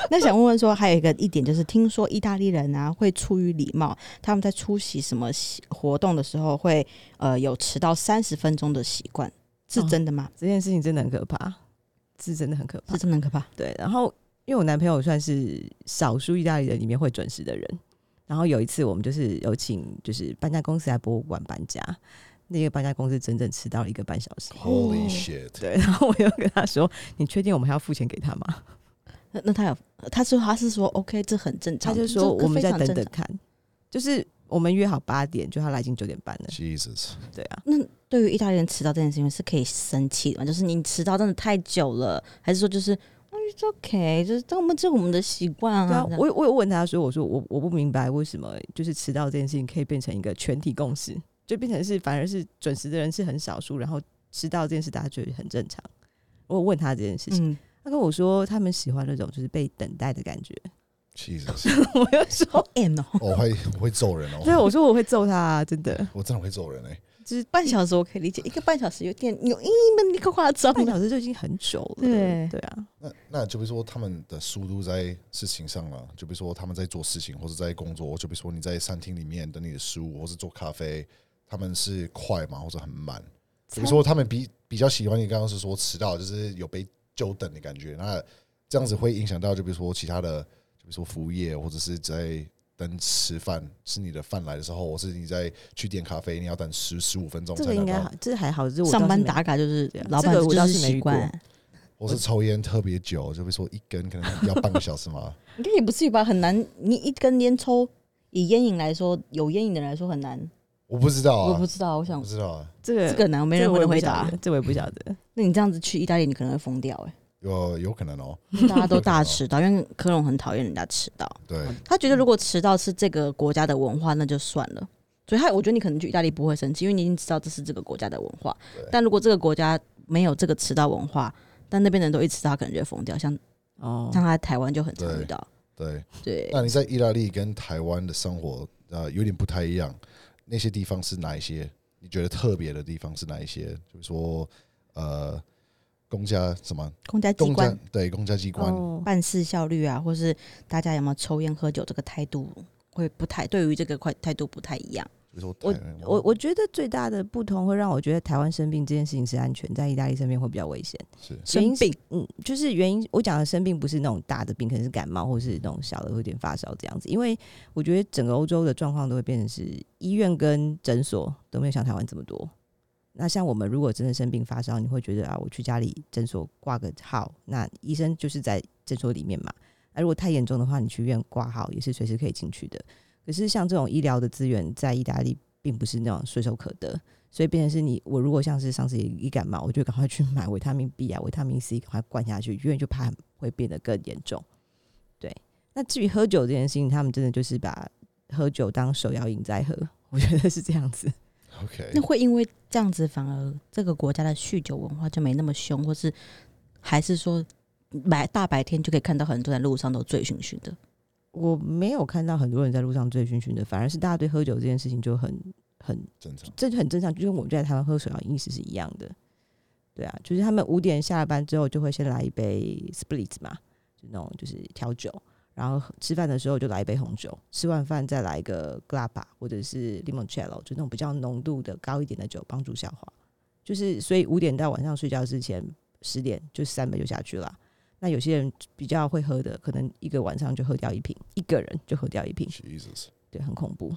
那想问问说，还有一个一点就是，听说意大利人啊会出于礼貌，他们在出席什么习活动的时候会呃有迟到三十分钟的习惯，是哦真的吗？这件事情真的很可怕，是真的很可怕是。真的很可怕。对，然后因为我男朋友算是少数意大利人里面会准时的人，然后有一次我们就是有请就是搬家公司来博物馆搬家，那个搬家公司整整迟到了一个半小时。Holy shit！对，然后我又跟他说：“你确定我们还要付钱给他吗 那那他有，他说他是说 OK，这很正？”常，他就说：“我们再等等看。”就是我们约好八点，就他来已经九点半了。Jesus，对啊，那对于意大利人迟到这件事情是可以生气的吗？就是你迟到真的太久了，还是说就是 It's OK，就是这我们这是我们的习惯对啊啊。这，样我我有问他说，我说我我不明白为什么就是迟到这件事情可以变成一个全体共识，就变成是反而是准时的人是很少数，然后迟到这件事大家觉得很正常。我有问他这件事情，嗯，他跟我说他们喜欢那种就是被等待的感觉。其实 我要说，好 M 哦，我会我会揍人哦对，哦，我说我会揍他、啊，真的，我真的会揍人哎。就是半小时我可以理解，一个半小时有点有一们那个夸张了。半小时就已经很久了。对对啊，那那就比如说他们的速度在事情上了，就比如说他们在做事情或者在工作，就比如说你在餐厅里面等你的食物，或是做咖啡，他们是快嘛，或者很慢？比如说他们比比较喜欢你刚刚是说迟到，就是有被久等的感觉，那这样子会影响到就比如说其他的，就比如说服务业或者是在等吃饭，吃你的饭来的时候，我是你在去点咖啡，你要等十十五分钟这个应该好，，这还好，这我上班打卡就是老这个我板就是倒是没遇过习惯，或是抽烟特别久，就比如说一根可能要半个小时嘛。应该也不至于吧？很难，你一根烟抽，以烟瘾来说，有烟瘾的人来说很难。我不知道啊，我不知道，我想不知道啊，这个这个难，没人会回答。这我也不晓得。那你这样子去意大利，你可能会疯掉哎、有有可能哦，大家都大迟到，因为科隆很讨厌人家迟到。对，他觉得如果迟到是这个国家的文化，那就算了。所以他我觉得你可能去意大利不会生气，因为你已经知道这是这个国家的文化。但如果这个国家没有这个迟到文化，但那边人都一迟到，可能就会疯掉。像哦，像他在台湾就很常对遇到。对。对，那你在意大利跟台湾的生活呃有点不太一样，那些地方是哪一些？你觉得特别的地方是哪一些？就是说呃，公家什么公家机公家关对公家机关，哦办事效率啊，或是大家有没有抽烟喝酒这个态度，会不太对于这个块态度不太一样。我我我觉得最大的不同会让我觉得台湾生病这件事情是安全，在意大利生病会比较危险。是生原因是病，嗯，就是原因，我讲的生病不是那种大的病，可能是感冒或是那种小的有点发烧这样子。因为我觉得整个欧洲的状况都会变成是医院跟诊所都没有像台湾这么多。那像我们如果真的生病发烧，你会觉得啊，我去家里诊所挂个号，那医生就是在诊所里面嘛。那如果太严重的话，你去医院挂号也是随时可以进去的。可是像这种医疗的资源在意大利并不是那种随手可得，所以变成是你我如果像是上次一感冒，我就赶快去买维他命 B 啊、维他命 C，赶快灌下去，因为就怕会变得更严重。对，那至于喝酒这件事情，他们真的就是把喝酒当首要饮在喝，我觉得是这样子。OK，那会因为这样子，反而这个国家的酗酒文化就没那么凶，或是还是说白大白天就可以看到很多人在路上都醉醺醺的。我没有看到很多人在路上醉醺醺的，反而是大家对喝酒这件事情就很很正常。这就很正常，就跟我们在台湾喝水啊饮意思是一样的。对啊，就是他们五点下了班之后，就会先来一杯 split 嘛，就那种就是调酒，然后吃饭的时候就来一杯红酒，吃完饭再来一个 g l a b a 或者是 limoncello，就那种比较浓度的高一点的酒，帮助消化。就是所以五点到晚上睡觉之前十点就三杯就下去了。那有些人比较会喝的，可能一个晚上就喝掉一瓶，一个人就喝掉一瓶，Jesus，对，很恐怖。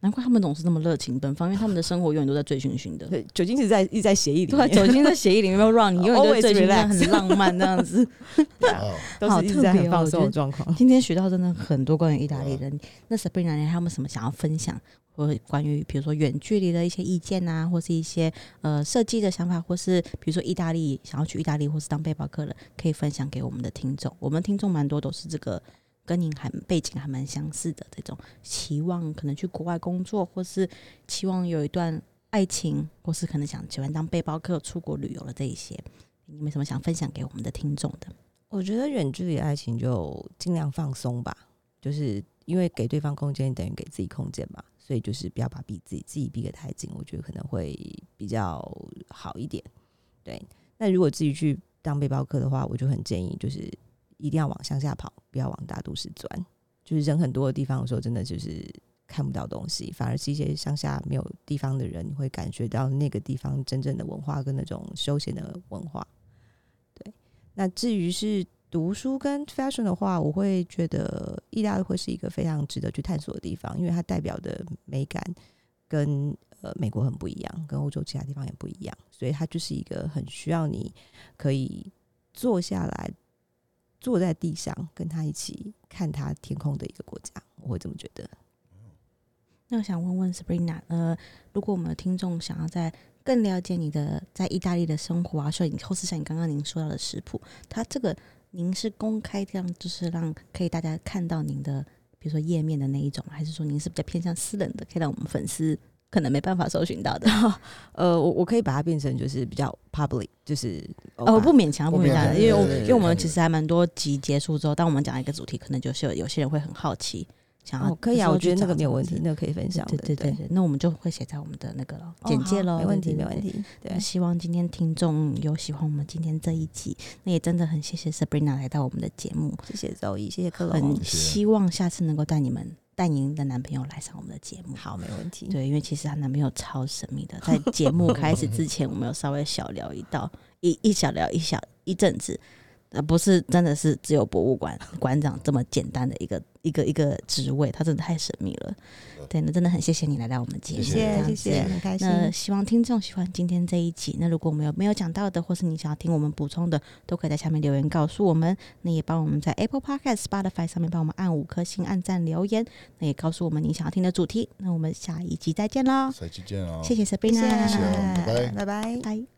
难怪他们总是那么热情奔放，因为他们的生活永远都在醉醺醺的。对，酒精是在一直在协议里面，酒精在协议里面会让你 永远都醉醺醺很浪漫这样子。对啊哇哦，都是一直在很放松的状况。今天学到真的很多关于意大利人。那 Sabrina 你还有没有什么想要分享，或关于比如说远距离的一些意见啊，或是一些呃设计的想法，或是比如说意大利想要去意大利或是当背包客人，可以分享给我们的听众。我们听众蛮多都是这个跟您还背景还蛮相似的这种期望，可能去国外工作，或是期望有一段爱情，或是可能想喜欢当背包客出国旅游的这一些，你们什么想分享给我们的听众的？我觉得远距离爱情就尽量放松吧，就是因为给对方空间等于给自己空间嘛，所以就是不要把逼自己自己逼得太紧，我觉得可能会比较好一点。对，那如果自己去当背包客的话，我就很建议就是一定要往乡下跑，不要往大都市钻。就是人很多的地方，有时候真的就是看不到东西，反而是一些乡下没有地方的人，你会感觉到那个地方真正的文化跟那种休闲的文化。对，那至于是读书跟 fashion 的话，我会觉得意大利会是一个非常值得去探索的地方，因为它代表的美感跟呃美国很不一样，跟欧洲其他地方也不一样，所以它就是一个很需要你可以坐下来，坐在地上跟他一起看他天空的一个国家，我会这么觉得。那我想问问 Sabrina，呃，如果我们的听众想要在更了解你的在意大利的生活啊，所以或是像你刚刚您说到的食谱，它这个您是公开这样，就是让可以大家看到您的，比如说页面的那一种，还是说您是比较偏向私人的，可以让我们粉丝可能没办法搜寻到的？呃，我我可以把它变成就是比较 public，就是哦，不勉强，不勉强，因为我因为我们其实实还蛮多集结束之后，当我们讲一个主题，可能就是有有些人会很好奇。想要哦，可以啊，我觉得那个没有问题题，。那个可以分享的。对对对对，那我们就会写在我们的那个简介喽，好没问题，没问题。对那，希望今天听众有喜欢我们今天这一集，那也真的很谢谢 Sabrina 来到我们的节目，谢谢周易，谢谢克隆很。希望下次能够带你们带您的男朋友来上我们的节目。好，没问题。对，因为其实她男朋友超神秘的，在节目开始之前，我们有稍微小聊一道一一小聊一小一阵子，呃，不是真的是只有博物馆馆长这么简单的一个一个一个职位，他真的太神秘了。对，那真的很谢谢你来到我们节目，谢谢谢，谢谢，很开心。那希望听众喜欢今天这一集。那如果我们有没有讲到的，或是你想要听我们补充的，都可以在下面留言告诉我们。那也帮我们在 Apple Podcast、Spotify 上面帮我们按五颗星、按赞、留言。那也告诉我们你想要听的主题。那我们下一集再见喽！下期见哦！谢谢谢 Sabrina，谢，谢拜拜拜拜。拜。